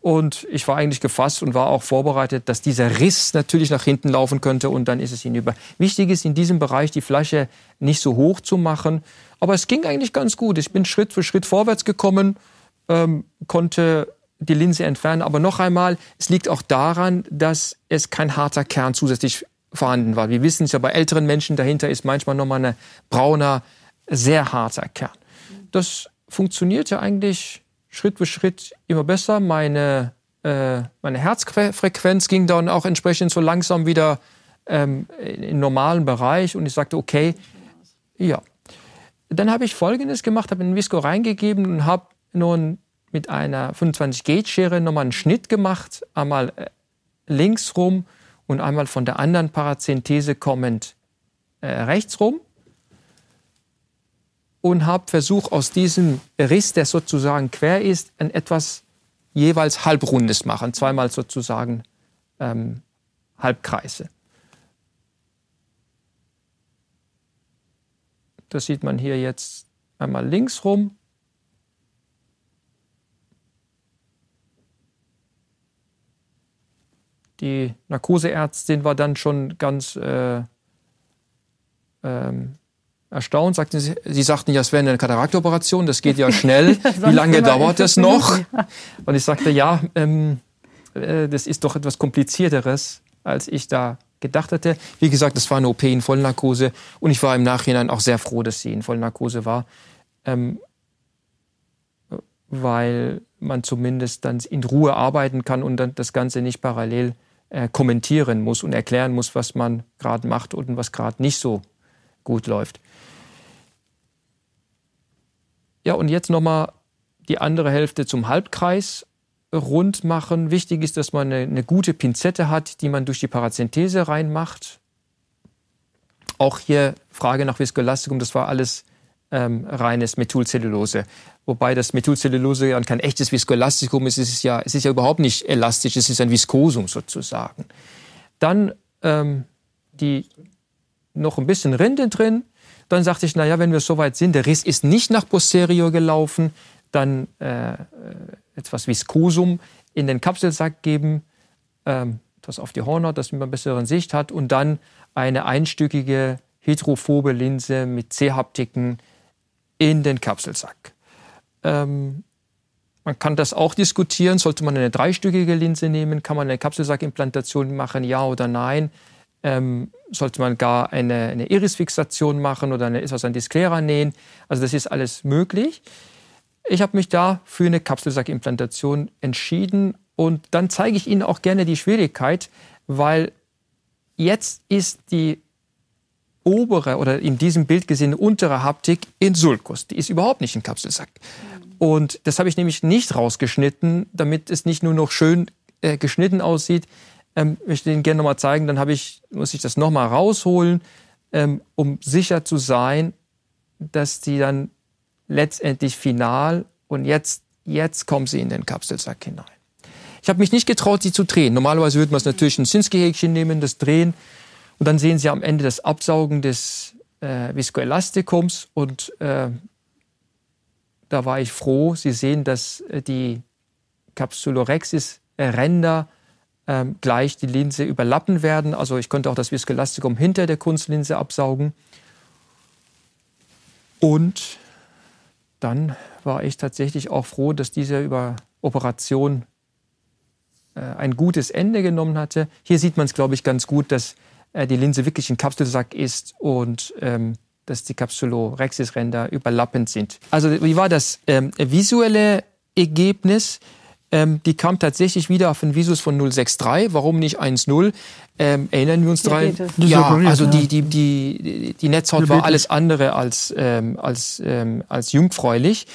Und ich war eigentlich gefasst und war auch vorbereitet, dass dieser Riss natürlich nach hinten laufen könnte und dann ist es hinüber. Wichtig ist in diesem Bereich die Flasche nicht so hoch zu machen. Aber es ging eigentlich ganz gut. Ich bin Schritt für Schritt vorwärts gekommen, ähm, konnte die Linse entfernen. Aber noch einmal, es liegt auch daran, dass es kein harter Kern zusätzlich vorhanden war. Wir wissen es ja bei älteren Menschen, dahinter ist manchmal nochmal ein brauner, sehr harter Kern. Das funktioniert ja eigentlich Schritt für Schritt immer besser. Meine, äh, meine Herzfrequenz ging dann auch entsprechend so langsam wieder ähm, in den normalen Bereich und ich sagte, okay, ja. Dann habe ich Folgendes gemacht, habe einen Visco reingegeben und habe nun mit einer 25 Gauge Schere nochmal einen Schnitt gemacht, einmal äh, links rum und einmal von der anderen Parazenthese kommend äh, rechts rum und habe versucht, aus diesem Riss, der sozusagen quer ist, ein etwas jeweils halbrundes machen, zweimal sozusagen ähm, Halbkreise. Das sieht man hier jetzt einmal links rum. Die Narkoseärztin war dann schon ganz äh, ähm, erstaunt. Sagten sie, sie sagten ja, es wäre eine Kataraktoperation, das geht ja schnell. Wie lange dauert das noch? Und ich sagte, ja, ähm, äh, das ist doch etwas komplizierteres, als ich da gedacht hatte. Wie gesagt, das war eine OP in Vollnarkose und ich war im Nachhinein auch sehr froh, dass sie in Vollnarkose war, ähm, weil man zumindest dann in Ruhe arbeiten kann und dann das Ganze nicht parallel äh, kommentieren muss und erklären muss, was man gerade macht und was gerade nicht so gut läuft. Ja, und jetzt nochmal die andere Hälfte zum Halbkreis rund machen. Wichtig ist, dass man eine, eine gute Pinzette hat, die man durch die Parazenthese reinmacht. Auch hier Frage nach Viskoelastikum, das war alles ähm, reines Methylcellulose. Wobei das Methylcellulose ja kein echtes Viskoelastikum ist, es ist ja, es ist ja überhaupt nicht elastisch, es ist ein Viskosum sozusagen. Dann ähm, die, noch ein bisschen Rinde drin. Dann sagte ich, naja, wenn wir so weit sind, der Riss ist nicht nach posterior gelaufen, dann äh, etwas Viskosum in den Kapselsack geben, ähm, etwas auf die Hornhaut, dass man bessere Sicht hat und dann eine einstückige hydrophobe Linse mit C-Haptiken in den Kapselsack. Ähm, man kann das auch diskutieren. Sollte man eine dreistückige Linse nehmen? Kann man eine Kapselsackimplantation machen? Ja oder nein? Ähm, sollte man gar eine, eine Irisfixation machen oder eine, etwas an die Sklera nähen? Also das ist alles möglich. Ich habe mich da für eine Kapselsackimplantation entschieden und dann zeige ich Ihnen auch gerne die Schwierigkeit, weil jetzt ist die obere oder in diesem Bild gesehene untere Haptik in Sulcus. Die ist überhaupt nicht im Kapselsack. Und das habe ich nämlich nicht rausgeschnitten, damit es nicht nur noch schön äh, geschnitten aussieht. Ähm, möchte Ihnen gerne nochmal zeigen, dann habe ich, muss ich das nochmal rausholen, ähm, um sicher zu sein, dass die dann letztendlich final und jetzt, jetzt kommen sie in den Kapselsack hinein. Ich habe mich nicht getraut, sie zu drehen. Normalerweise würde man es natürlich ein Sinski-Häkchen nehmen, das drehen und dann sehen Sie am Ende das Absaugen des äh, Viscoelastikums und äh, da war ich froh. Sie sehen, dass äh, die Capsulorhexis-Ränder äh, gleich die Linse überlappen werden. Also ich konnte auch das Viscoelastikum hinter der Kunstlinse absaugen. Und dann war ich tatsächlich auch froh, dass diese über Operation äh, ein gutes Ende genommen hatte. Hier sieht man es, glaube ich, ganz gut, dass äh, die Linse wirklich ein Kapselsack ist und ähm, dass die Capsulorhexis-Ränder überlappend sind. Also wie war das ähm, visuelle Ergebnis? Ähm, die kam tatsächlich wieder auf einen Visus von 063. Warum nicht 1.0? Ähm, erinnern wir uns daran? Ja, also die, die, die, die Netzhaut war alles andere als, ähm, als, ähm, als jungfräulich.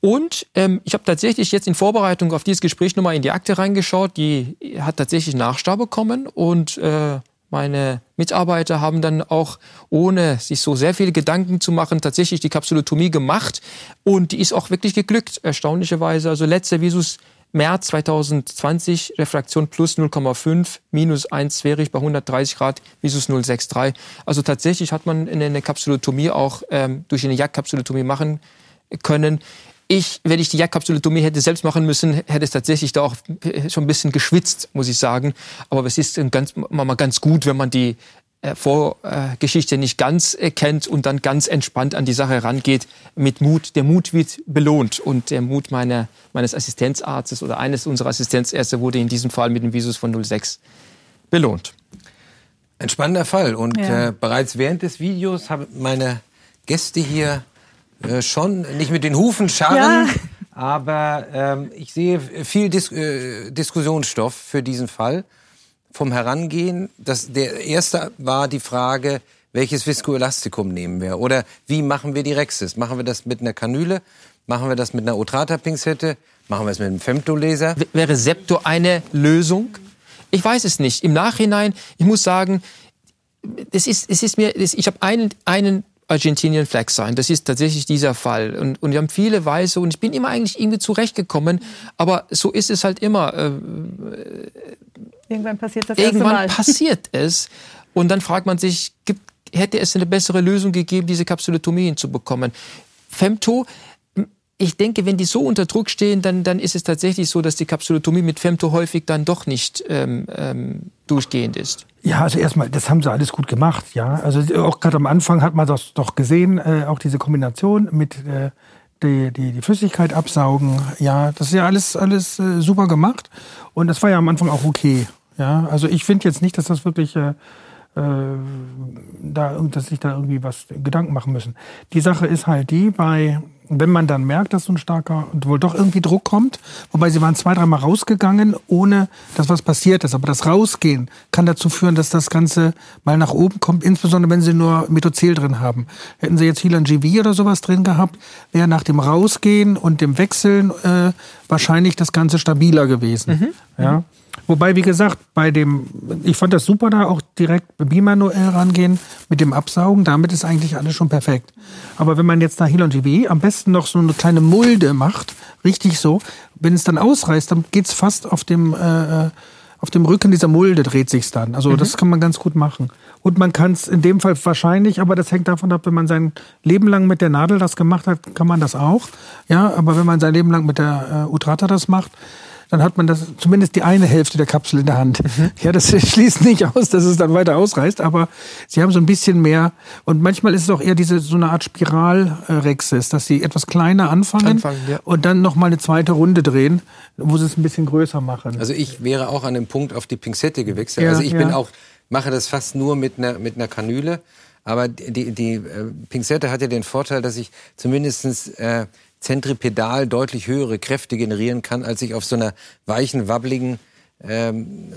Und ähm, ich habe tatsächlich jetzt in Vorbereitung auf dieses Gespräch nochmal in die Akte reingeschaut. Die hat tatsächlich Nachstar bekommen und äh, meine Mitarbeiter haben dann auch, ohne sich so sehr viele Gedanken zu machen, tatsächlich die Kapsulotomie gemacht. Und die ist auch wirklich geglückt, erstaunlicherweise. Also letzter Visus März 2020, Refraktion plus 0,5, minus 1 sphärisch bei 130 Grad, Visus 0,63. Also tatsächlich hat man eine Kapsulotomie auch ähm, durch eine Jagdkapsulotomie machen können ich, wenn ich die Jagdkapsulotomie hätte selbst machen müssen, hätte es tatsächlich da auch schon ein bisschen geschwitzt, muss ich sagen. Aber es ist ganz, mal ganz gut, wenn man die äh, Vorgeschichte nicht ganz äh, kennt und dann ganz entspannt an die Sache rangeht mit Mut. Der Mut wird belohnt und der Mut meiner, meines Assistenzarztes oder eines unserer Assistenzärzte wurde in diesem Fall mit dem Visus von 06 belohnt. Ein spannender Fall und ja. äh, bereits während des Videos haben meine Gäste hier äh, schon nicht mit den Hufen scharren, ja. aber ähm, ich sehe viel Dis äh, Diskussionsstoff für diesen Fall vom Herangehen. Das, der erste war die Frage, welches Viskoelastikum nehmen wir? Oder wie machen wir die Rexis? Machen wir das mit einer Kanüle? Machen wir das mit einer Otrata-Pinzette? Machen wir es mit einem Femtolaser? Wäre Septo eine Lösung? Ich weiß es nicht. Im Nachhinein, ich muss sagen, das ist, es ist mir, das, ich habe einen, einen Argentinian Flag sein. Das ist tatsächlich dieser Fall. Und, und wir haben viele Weise und ich bin immer eigentlich irgendwie zurechtgekommen. Aber so ist es halt immer. Irgendwann passiert das Irgendwann Mal. passiert es. Und dann fragt man sich, gibt, hätte es eine bessere Lösung gegeben, diese Kapsulotomie hinzubekommen? Femto, ich denke, wenn die so unter Druck stehen, dann, dann ist es tatsächlich so, dass die Kapsulotomie mit Femto häufig dann doch nicht ähm, ähm, durchgehend ist. Ja, also erstmal, das haben sie alles gut gemacht, ja. Also auch gerade am Anfang hat man das doch gesehen, äh, auch diese Kombination mit äh, die, die, die Flüssigkeit absaugen, ja, das ist ja alles, alles äh, super gemacht. Und das war ja am Anfang auch okay. Ja, also ich finde jetzt nicht, dass das wirklich äh, äh, da, dass sich da irgendwie was Gedanken machen müssen. Die Sache ist halt die, bei wenn man dann merkt, dass so ein starker und wohl doch irgendwie Druck kommt, wobei sie waren zwei, dreimal rausgegangen, ohne dass was passiert ist. Aber das Rausgehen kann dazu führen, dass das Ganze mal nach oben kommt, insbesondere wenn sie nur Methozel drin haben. Hätten sie jetzt Helan GV oder sowas drin gehabt, wäre nach dem Rausgehen und dem Wechseln äh, wahrscheinlich das Ganze stabiler gewesen. Mhm. Ja. Wobei, wie gesagt, bei dem, ich fand das super, da auch direkt bimanuell rangehen mit dem Absaugen. Damit ist eigentlich alles schon perfekt. Aber wenn man jetzt nach Hilon GB am besten noch so eine kleine Mulde macht, richtig so, wenn es dann ausreißt, dann geht es fast auf dem, äh, äh, auf dem Rücken dieser Mulde dreht sich's dann. Also mhm. das kann man ganz gut machen. Und man kann es in dem Fall wahrscheinlich, aber das hängt davon ab, wenn man sein Leben lang mit der Nadel das gemacht hat, kann man das auch. Ja, aber wenn man sein Leben lang mit der äh, Utrata das macht, dann hat man das zumindest die eine Hälfte der Kapsel in der Hand. Mhm. Ja, das schließt nicht aus, dass es dann weiter ausreißt, aber sie haben so ein bisschen mehr. Und manchmal ist es auch eher diese so eine Art Spiralrexis, dass sie etwas kleiner anfangen, anfangen ja. und dann noch mal eine zweite Runde drehen, wo sie es ein bisschen größer machen. Also ich wäre auch an dem Punkt auf die Pinzette gewechselt. Ja, also ich ja. bin auch mache das fast nur mit einer mit einer Kanüle. Aber die, die äh, Pinzette hat ja den Vorteil, dass ich zumindestens äh, zentripedal deutlich höhere Kräfte generieren kann, als ich auf so einer weichen, wabbligen ähm,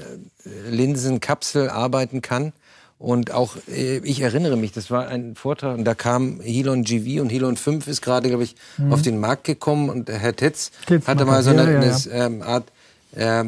Linsenkapsel arbeiten kann. Und auch, äh, ich erinnere mich, das war ein Vortrag, und da kam Helon GV und Helon 5 ist gerade, glaube ich, mhm. auf den Markt gekommen und Herr Tetz, Tetz hatte mal so eine, ja, ja. eine ähm, Art äh,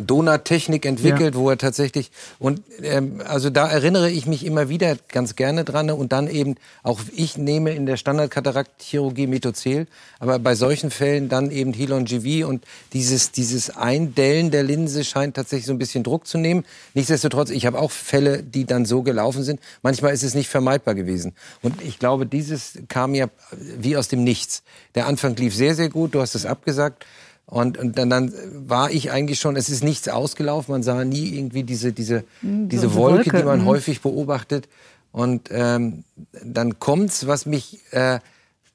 Donuttechnik entwickelt, ja. wo er tatsächlich und ähm, also da erinnere ich mich immer wieder ganz gerne dran und dann eben auch ich nehme in der Standardkataraktchirurgie Methozel, aber bei solchen Fällen dann eben Hilon GV und dieses dieses Eindellen der Linse scheint tatsächlich so ein bisschen Druck zu nehmen. Nichtsdestotrotz, ich habe auch Fälle, die dann so gelaufen sind. Manchmal ist es nicht vermeidbar gewesen und ich glaube, dieses kam ja wie aus dem Nichts. Der Anfang lief sehr sehr gut, du hast es abgesagt. Und, und dann, dann war ich eigentlich schon, es ist nichts ausgelaufen, man sah nie irgendwie diese, diese, hm, diese Wolke, Wolke, die man mh. häufig beobachtet. Und ähm, dann kommt's, was mich, äh,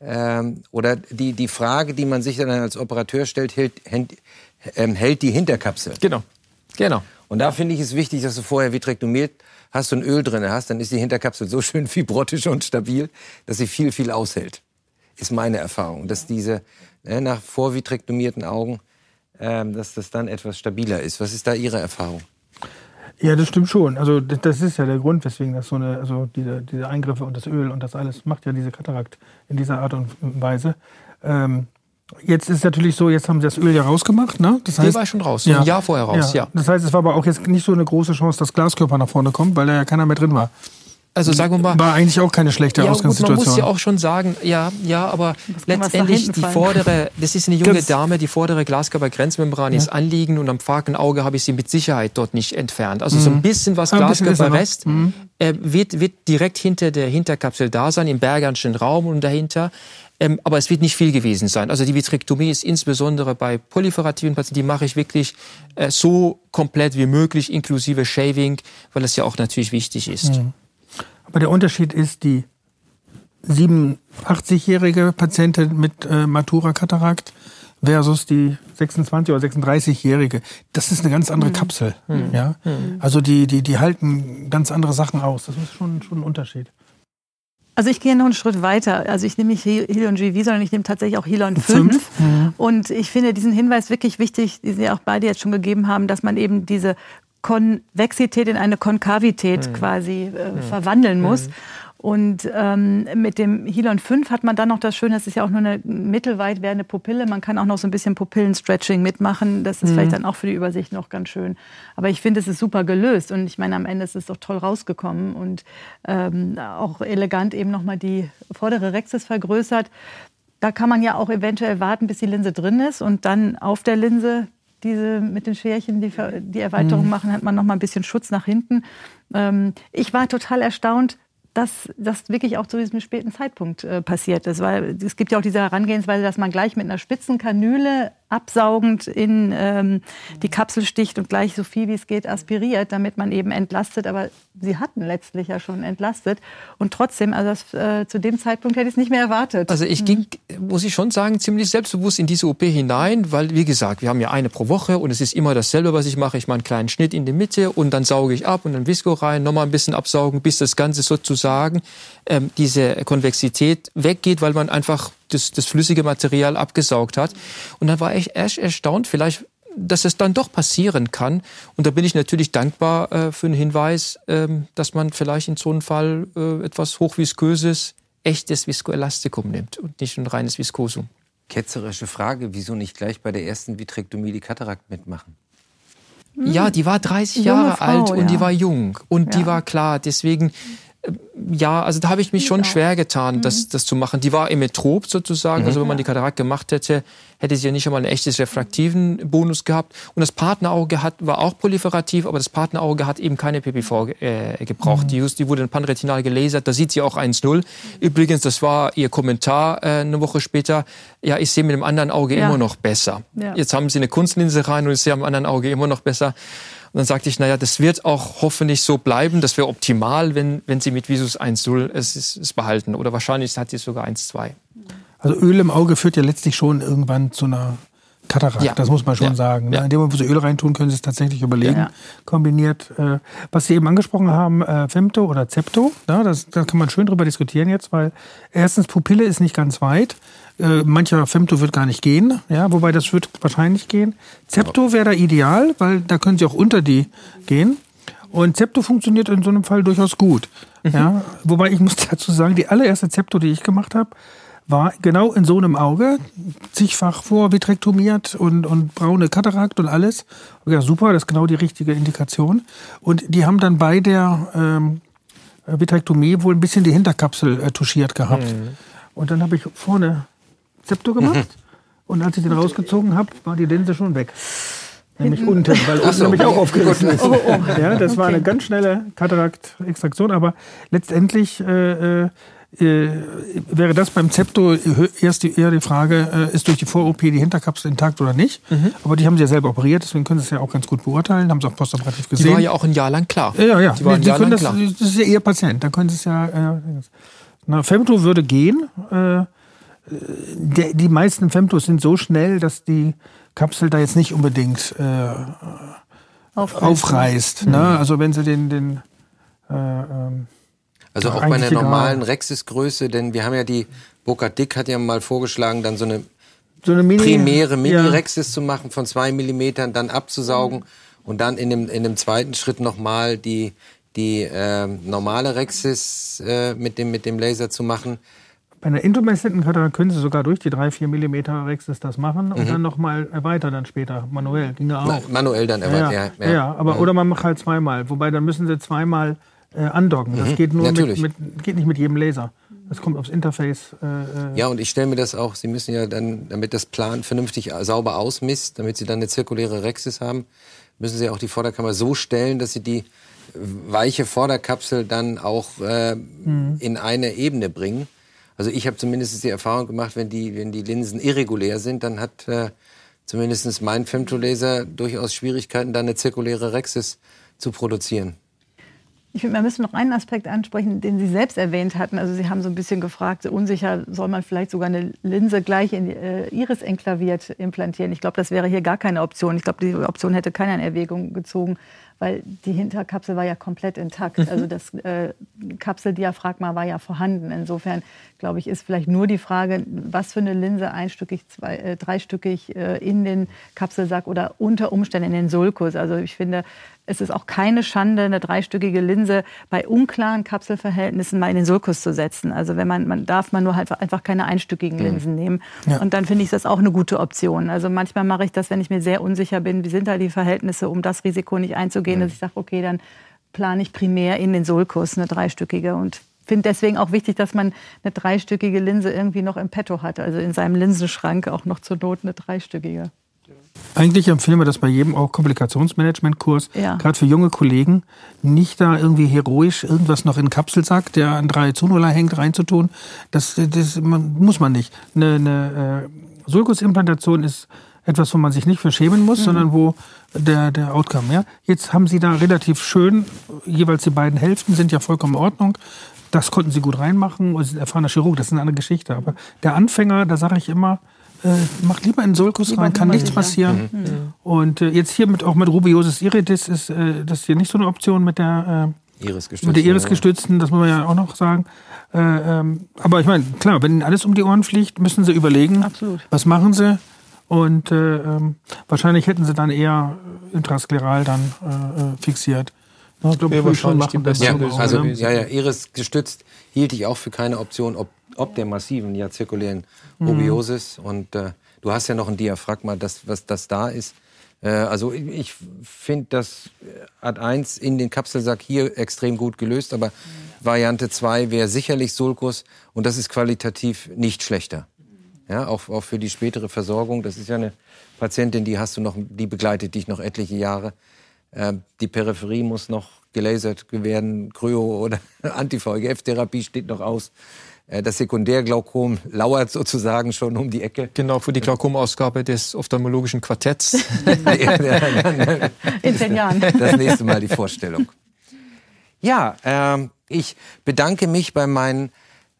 ähm, oder die, die Frage, die man sich dann als Operateur stellt, hält, hält, ähm, hält die Hinterkapsel. Genau, genau. Und da finde ich es wichtig, dass du vorher vitrektomiert hast und Öl drin hast, dann ist die Hinterkapsel so schön fibrotisch und stabil, dass sie viel, viel aushält. Ist meine Erfahrung, dass diese äh, nach vorvitrektomierten Augen, ähm, dass das dann etwas stabiler ist. Was ist da Ihre Erfahrung? Ja, das stimmt schon. Also das ist ja der Grund, weswegen das so eine, also diese, diese Eingriffe und das Öl und das alles macht ja diese Katarakt in dieser Art und Weise. Ähm, jetzt ist es natürlich so, jetzt haben sie das Öl ja rausgemacht, ne? Das heißt, Der war schon raus, ja, ein Jahr vorher raus, ja. ja. Das heißt, es war aber auch jetzt nicht so eine große Chance, dass Glaskörper nach vorne kommt, weil da ja keiner mehr drin war. Also sagen wir mal. War eigentlich auch keine schlechte ja, Ausgangssituation. Gut, man muss ja auch schon sagen, ja, ja, aber letztendlich die vordere, das ist eine junge Ganz Dame, die vordere Glaskörpergrenzmembran ja. ist anliegen und am pfaken Auge habe ich sie mit Sicherheit dort nicht entfernt. Also mhm. so ein mhm. bisschen was Glaskörperrest mhm. äh, wird, wird direkt hinter der Hinterkapsel da sein, im Bergernschen Raum und dahinter. Ähm, aber es wird nicht viel gewesen sein. Also die Vitrektomie ist insbesondere bei proliferativen Patienten, die mache ich wirklich äh, so komplett wie möglich, inklusive Shaving, weil das ja auch natürlich wichtig ist. Mhm. Aber der Unterschied ist, die 87-jährige Patientin mit äh, Matura-Katarakt versus die 26 oder 36-jährige. Das ist eine ganz andere mhm. Kapsel. Mhm. Ja? Mhm. Also die, die, die halten ganz andere Sachen aus. Das ist schon, schon ein Unterschied. Also ich gehe noch einen Schritt weiter. Also ich nehme nicht Helion GV, sondern ich nehme tatsächlich auch Helion 5. 5. Mhm. Und ich finde diesen Hinweis wirklich wichtig, den Sie auch beide jetzt schon gegeben haben, dass man eben diese Konvexität in eine Konkavität mhm. quasi äh, mhm. verwandeln muss. Mhm. Und ähm, mit dem Hilon 5 hat man dann noch das Schöne, es ist ja auch nur eine mittelweit werdende Pupille. Man kann auch noch so ein bisschen Pupillenstretching mitmachen. Das ist mhm. vielleicht dann auch für die Übersicht noch ganz schön. Aber ich finde, es ist super gelöst. Und ich meine, am Ende ist es doch toll rausgekommen und ähm, auch elegant eben nochmal die vordere Rexis vergrößert. Da kann man ja auch eventuell warten, bis die Linse drin ist und dann auf der Linse diese mit den Scherchen die, die Erweiterung mhm. machen, hat man noch mal ein bisschen Schutz nach hinten. Ähm, ich war total erstaunt, dass das wirklich auch zu diesem späten Zeitpunkt äh, passiert ist. Weil es gibt ja auch diese Herangehensweise, dass man gleich mit einer spitzen Kanüle absaugend in ähm, die Kapsel sticht und gleich so viel wie es geht aspiriert, damit man eben entlastet. Aber sie hatten letztlich ja schon entlastet. Und trotzdem, also das, äh, zu dem Zeitpunkt hätte ich es nicht mehr erwartet. Also ich ging, muss ich schon sagen, ziemlich selbstbewusst in diese OP hinein, weil, wie gesagt, wir haben ja eine pro Woche und es ist immer dasselbe, was ich mache. Ich mache einen kleinen Schnitt in die Mitte und dann sauge ich ab und dann Visco rein, nochmal ein bisschen absaugen, bis das Ganze sozusagen ähm, diese Konvexität weggeht, weil man einfach das, das flüssige Material abgesaugt hat. Und dann war ich erst erstaunt, vielleicht dass es dann doch passieren kann. Und da bin ich natürlich dankbar äh, für den Hinweis, ähm, dass man vielleicht in so einem Fall äh, etwas hochvisköses, echtes Viskoelastikum nimmt und nicht ein reines Viskosum. Ketzerische Frage, wieso nicht gleich bei der ersten Vitrektomie die Katarakt mitmachen? Ja, die war 30 Jahre Frau, alt und ja. die war jung und ja. die war klar. Deswegen ja, also da habe ich mich schon schwer getan, das, mhm. das zu machen. Die war emmetrop sozusagen. Mhm. Also wenn man die Katarakt gemacht hätte, hätte sie ja nicht einmal einen echtes refraktiven Bonus gehabt. Und das Partnerauge hat, war auch proliferativ, aber das Partnerauge hat eben keine PPV äh, gebraucht. Mhm. Die, die wurde dann panretinal gelasert, da sieht sie auch 1-0. Übrigens, das war ihr Kommentar äh, eine Woche später. Ja, ich sehe mit dem anderen Auge ja. immer noch besser. Ja. Jetzt haben sie eine Kunstlinse rein und ich sehe am anderen Auge immer noch besser. Und dann sagte ich, naja, das wird auch hoffentlich so bleiben. Das wäre optimal, wenn, wenn Sie mit Visus 1.0 es, es, es behalten. Oder wahrscheinlich hat sie sogar 1.2. Also Öl im Auge führt ja letztlich schon irgendwann zu einer Katarakt, ja. das muss man schon ja. sagen. Ne? Ja. In dem Moment, wo Sie Öl reintun, können Sie es tatsächlich überlegen, kombiniert. Äh, was Sie eben angesprochen haben, äh, Femto oder Zepto, ne? das, da kann man schön drüber diskutieren jetzt, weil erstens Pupille ist nicht ganz weit. Äh, mancher Femto wird gar nicht gehen, ja, wobei das wird wahrscheinlich gehen. Zepto wäre da ideal, weil da können Sie auch unter die gehen. Und Zepto funktioniert in so einem Fall durchaus gut. Mhm. Ja, wobei ich muss dazu sagen, die allererste Zepto, die ich gemacht habe, war genau in so einem Auge, zigfach vorvitrektomiert und, und braune Katarakt und alles. Ja, super, das ist genau die richtige Indikation. Und die haben dann bei der ähm, Vitrektomie wohl ein bisschen die Hinterkapsel äh, touchiert gehabt. Mhm. Und dann habe ich vorne Zepto gemacht. Mhm. Und als ich den rausgezogen habe, war die Linse schon weg. Nämlich Hinten. unten, weil unten so. nämlich auch aufgerissen ist. Oh, oh. Ja, das okay. war eine ganz schnelle Katarakt-Extraktion, aber letztendlich äh, äh, äh, wäre das beim Zepto erst die, eher die Frage, äh, ist durch die Vor-OP die Hinterkapsel intakt oder nicht? Mhm. Aber die haben sie ja selber operiert, deswegen können sie es ja auch ganz gut beurteilen, haben sie auch postoperativ gesehen. Die war ja auch ein Jahr lang klar. Ja, ja. Die war ein Jahr lang das, klar. das ist ja ihr Patient, da können sie es ja. Äh, na, Femto würde gehen. Äh, die meisten Femtos sind so schnell, dass die Kapsel da jetzt nicht unbedingt äh, aufreißt. aufreißt ne? Mhm. Also wenn sie den, den äh, ähm, also auch bei einer normalen Rexis-Größe, denn wir haben ja die, Burkhard Dick hat ja mal vorgeschlagen, dann so eine, so eine Mini, primäre Mini-Rexis ja. zu machen von zwei Millimetern, dann abzusaugen mhm. und dann in dem, in dem zweiten Schritt nochmal die, die äh, normale Rexis äh, mit, dem, mit dem Laser zu machen. Bei einer intumeszenten Katarakt können Sie sogar durch die 3-4 mm Rexis das machen und mhm. dann nochmal erweitern dann später, manuell. Ginge auch. Manuell dann erweitern, ja. Ja, ja. ja aber, mhm. Oder man macht halt zweimal. Wobei dann müssen Sie zweimal äh, andocken. Das mhm. geht nur mit, mit, geht nicht mit jedem Laser. Das kommt aufs Interface. Äh, äh, ja, und ich stelle mir das auch, Sie müssen ja dann, damit das Plan vernünftig sauber ausmisst, damit Sie dann eine zirkuläre Rexis haben, müssen Sie auch die Vorderkammer so stellen, dass Sie die weiche Vorderkapsel dann auch äh, mhm. in eine Ebene bringen. Also ich habe zumindest die Erfahrung gemacht, wenn die, wenn die Linsen irregulär sind, dann hat äh, zumindest mein Femtolaser durchaus Schwierigkeiten, da eine zirkuläre Rexis zu produzieren. Ich finde, wir müssen noch einen Aspekt ansprechen, den Sie selbst erwähnt hatten. Also Sie haben so ein bisschen gefragt, unsicher, soll man vielleicht sogar eine Linse gleich in äh, Iris enklaviert implantieren? Ich glaube, das wäre hier gar keine Option. Ich glaube, die Option hätte keiner in Erwägung gezogen weil die Hinterkapsel war ja komplett intakt. Mhm. Also das äh, Kapseldiaphragma war ja vorhanden. Insofern, glaube ich, ist vielleicht nur die Frage, was für eine Linse einstückig, zwei, äh, dreistückig äh, in den Kapselsack oder unter Umständen in den Sulkus. Also ich finde, es ist auch keine Schande, eine dreistückige Linse bei unklaren Kapselverhältnissen mal in den Sulkus zu setzen. Also wenn man, man darf man nur halt einfach keine einstückigen mhm. Linsen nehmen. Ja. Und dann finde ich das auch eine gute Option. Also manchmal mache ich das, wenn ich mir sehr unsicher bin, wie sind da die Verhältnisse, um das Risiko nicht einzugehen, mhm. dass ich sage, okay, dann plane ich primär in den Sulkus eine dreistückige und finde deswegen auch wichtig, dass man eine dreistückige Linse irgendwie noch im Petto hat, also in seinem Linsenschrank auch noch zur Not eine dreistückige. Eigentlich empfehlen wir das bei jedem auch Komplikationsmanagement-Kurs, ja. gerade für junge Kollegen, nicht da irgendwie heroisch irgendwas noch in den Kapselsack, der an drei Zunuller hängt, reinzutun. Das, das man, muss man nicht. Eine, eine äh, Sulkusimplantation ist etwas, wo man sich nicht für schämen muss, mhm. sondern wo der, der Outcome, ja. Jetzt haben Sie da relativ schön, jeweils die beiden Hälften sind ja vollkommen in Ordnung. Das konnten Sie gut reinmachen und sind erfahrener Chirurg, das ist eine andere Geschichte. Aber der Anfänger, da sage ich immer, äh, macht lieber einen Sulkus rein, kann nichts passieren. Mhm. Mhm. Und äh, jetzt hier mit, auch mit Rubiosis iridis ist äh, das hier nicht so eine Option mit der äh, Iris-gestützten. Iris das muss man ja auch noch sagen. Äh, ähm, aber ich meine, klar, wenn ihnen alles um die Ohren fliegt, müssen sie überlegen, Absolut. was machen sie. Und äh, ähm, wahrscheinlich hätten sie dann eher intraskleral dann äh, fixiert. Ich glaube, ja, schon machen das ja, also, ja, ja, Iris gestützt hielt ich auch für keine Option, ob ob der massiven ja, zirkulären Rubiosis. Mhm. Und äh, du hast ja noch ein Diaphragma, das, was das da ist. Äh, also ich, ich finde das Ad 1 in den Kapselsack hier extrem gut gelöst, aber. Variante 2 wäre sicherlich Sulcus und das ist qualitativ nicht schlechter. Ja, auch, auch für die spätere Versorgung. Das ist ja eine Patientin, die hast du noch, die begleitet dich noch etliche Jahre. Äh, die Peripherie muss noch gelasert werden, Kryo oder Anti-VEGF-Therapie steht noch aus. Äh, das Sekundärglaukom lauert sozusagen schon um die Ecke. Genau, für die Glaukomausgabe des ophthalmologischen Quartetts. In zehn Jahren. Das nächste Mal die Vorstellung. Ja, ähm, ich bedanke mich bei meinen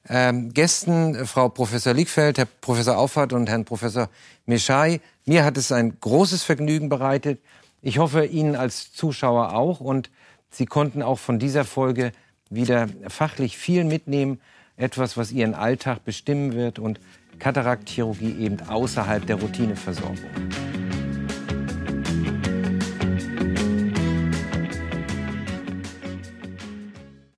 ähm, Gästen, Frau Professor Liegfeld, Herr Professor Auffahrt und Herrn Professor Meschai. Mir hat es ein großes Vergnügen bereitet. Ich hoffe, Ihnen als Zuschauer auch. Und Sie konnten auch von dieser Folge wieder fachlich viel mitnehmen etwas, was ihren Alltag bestimmen wird und Kataraktchirurgie eben außerhalb der Routineversorgung.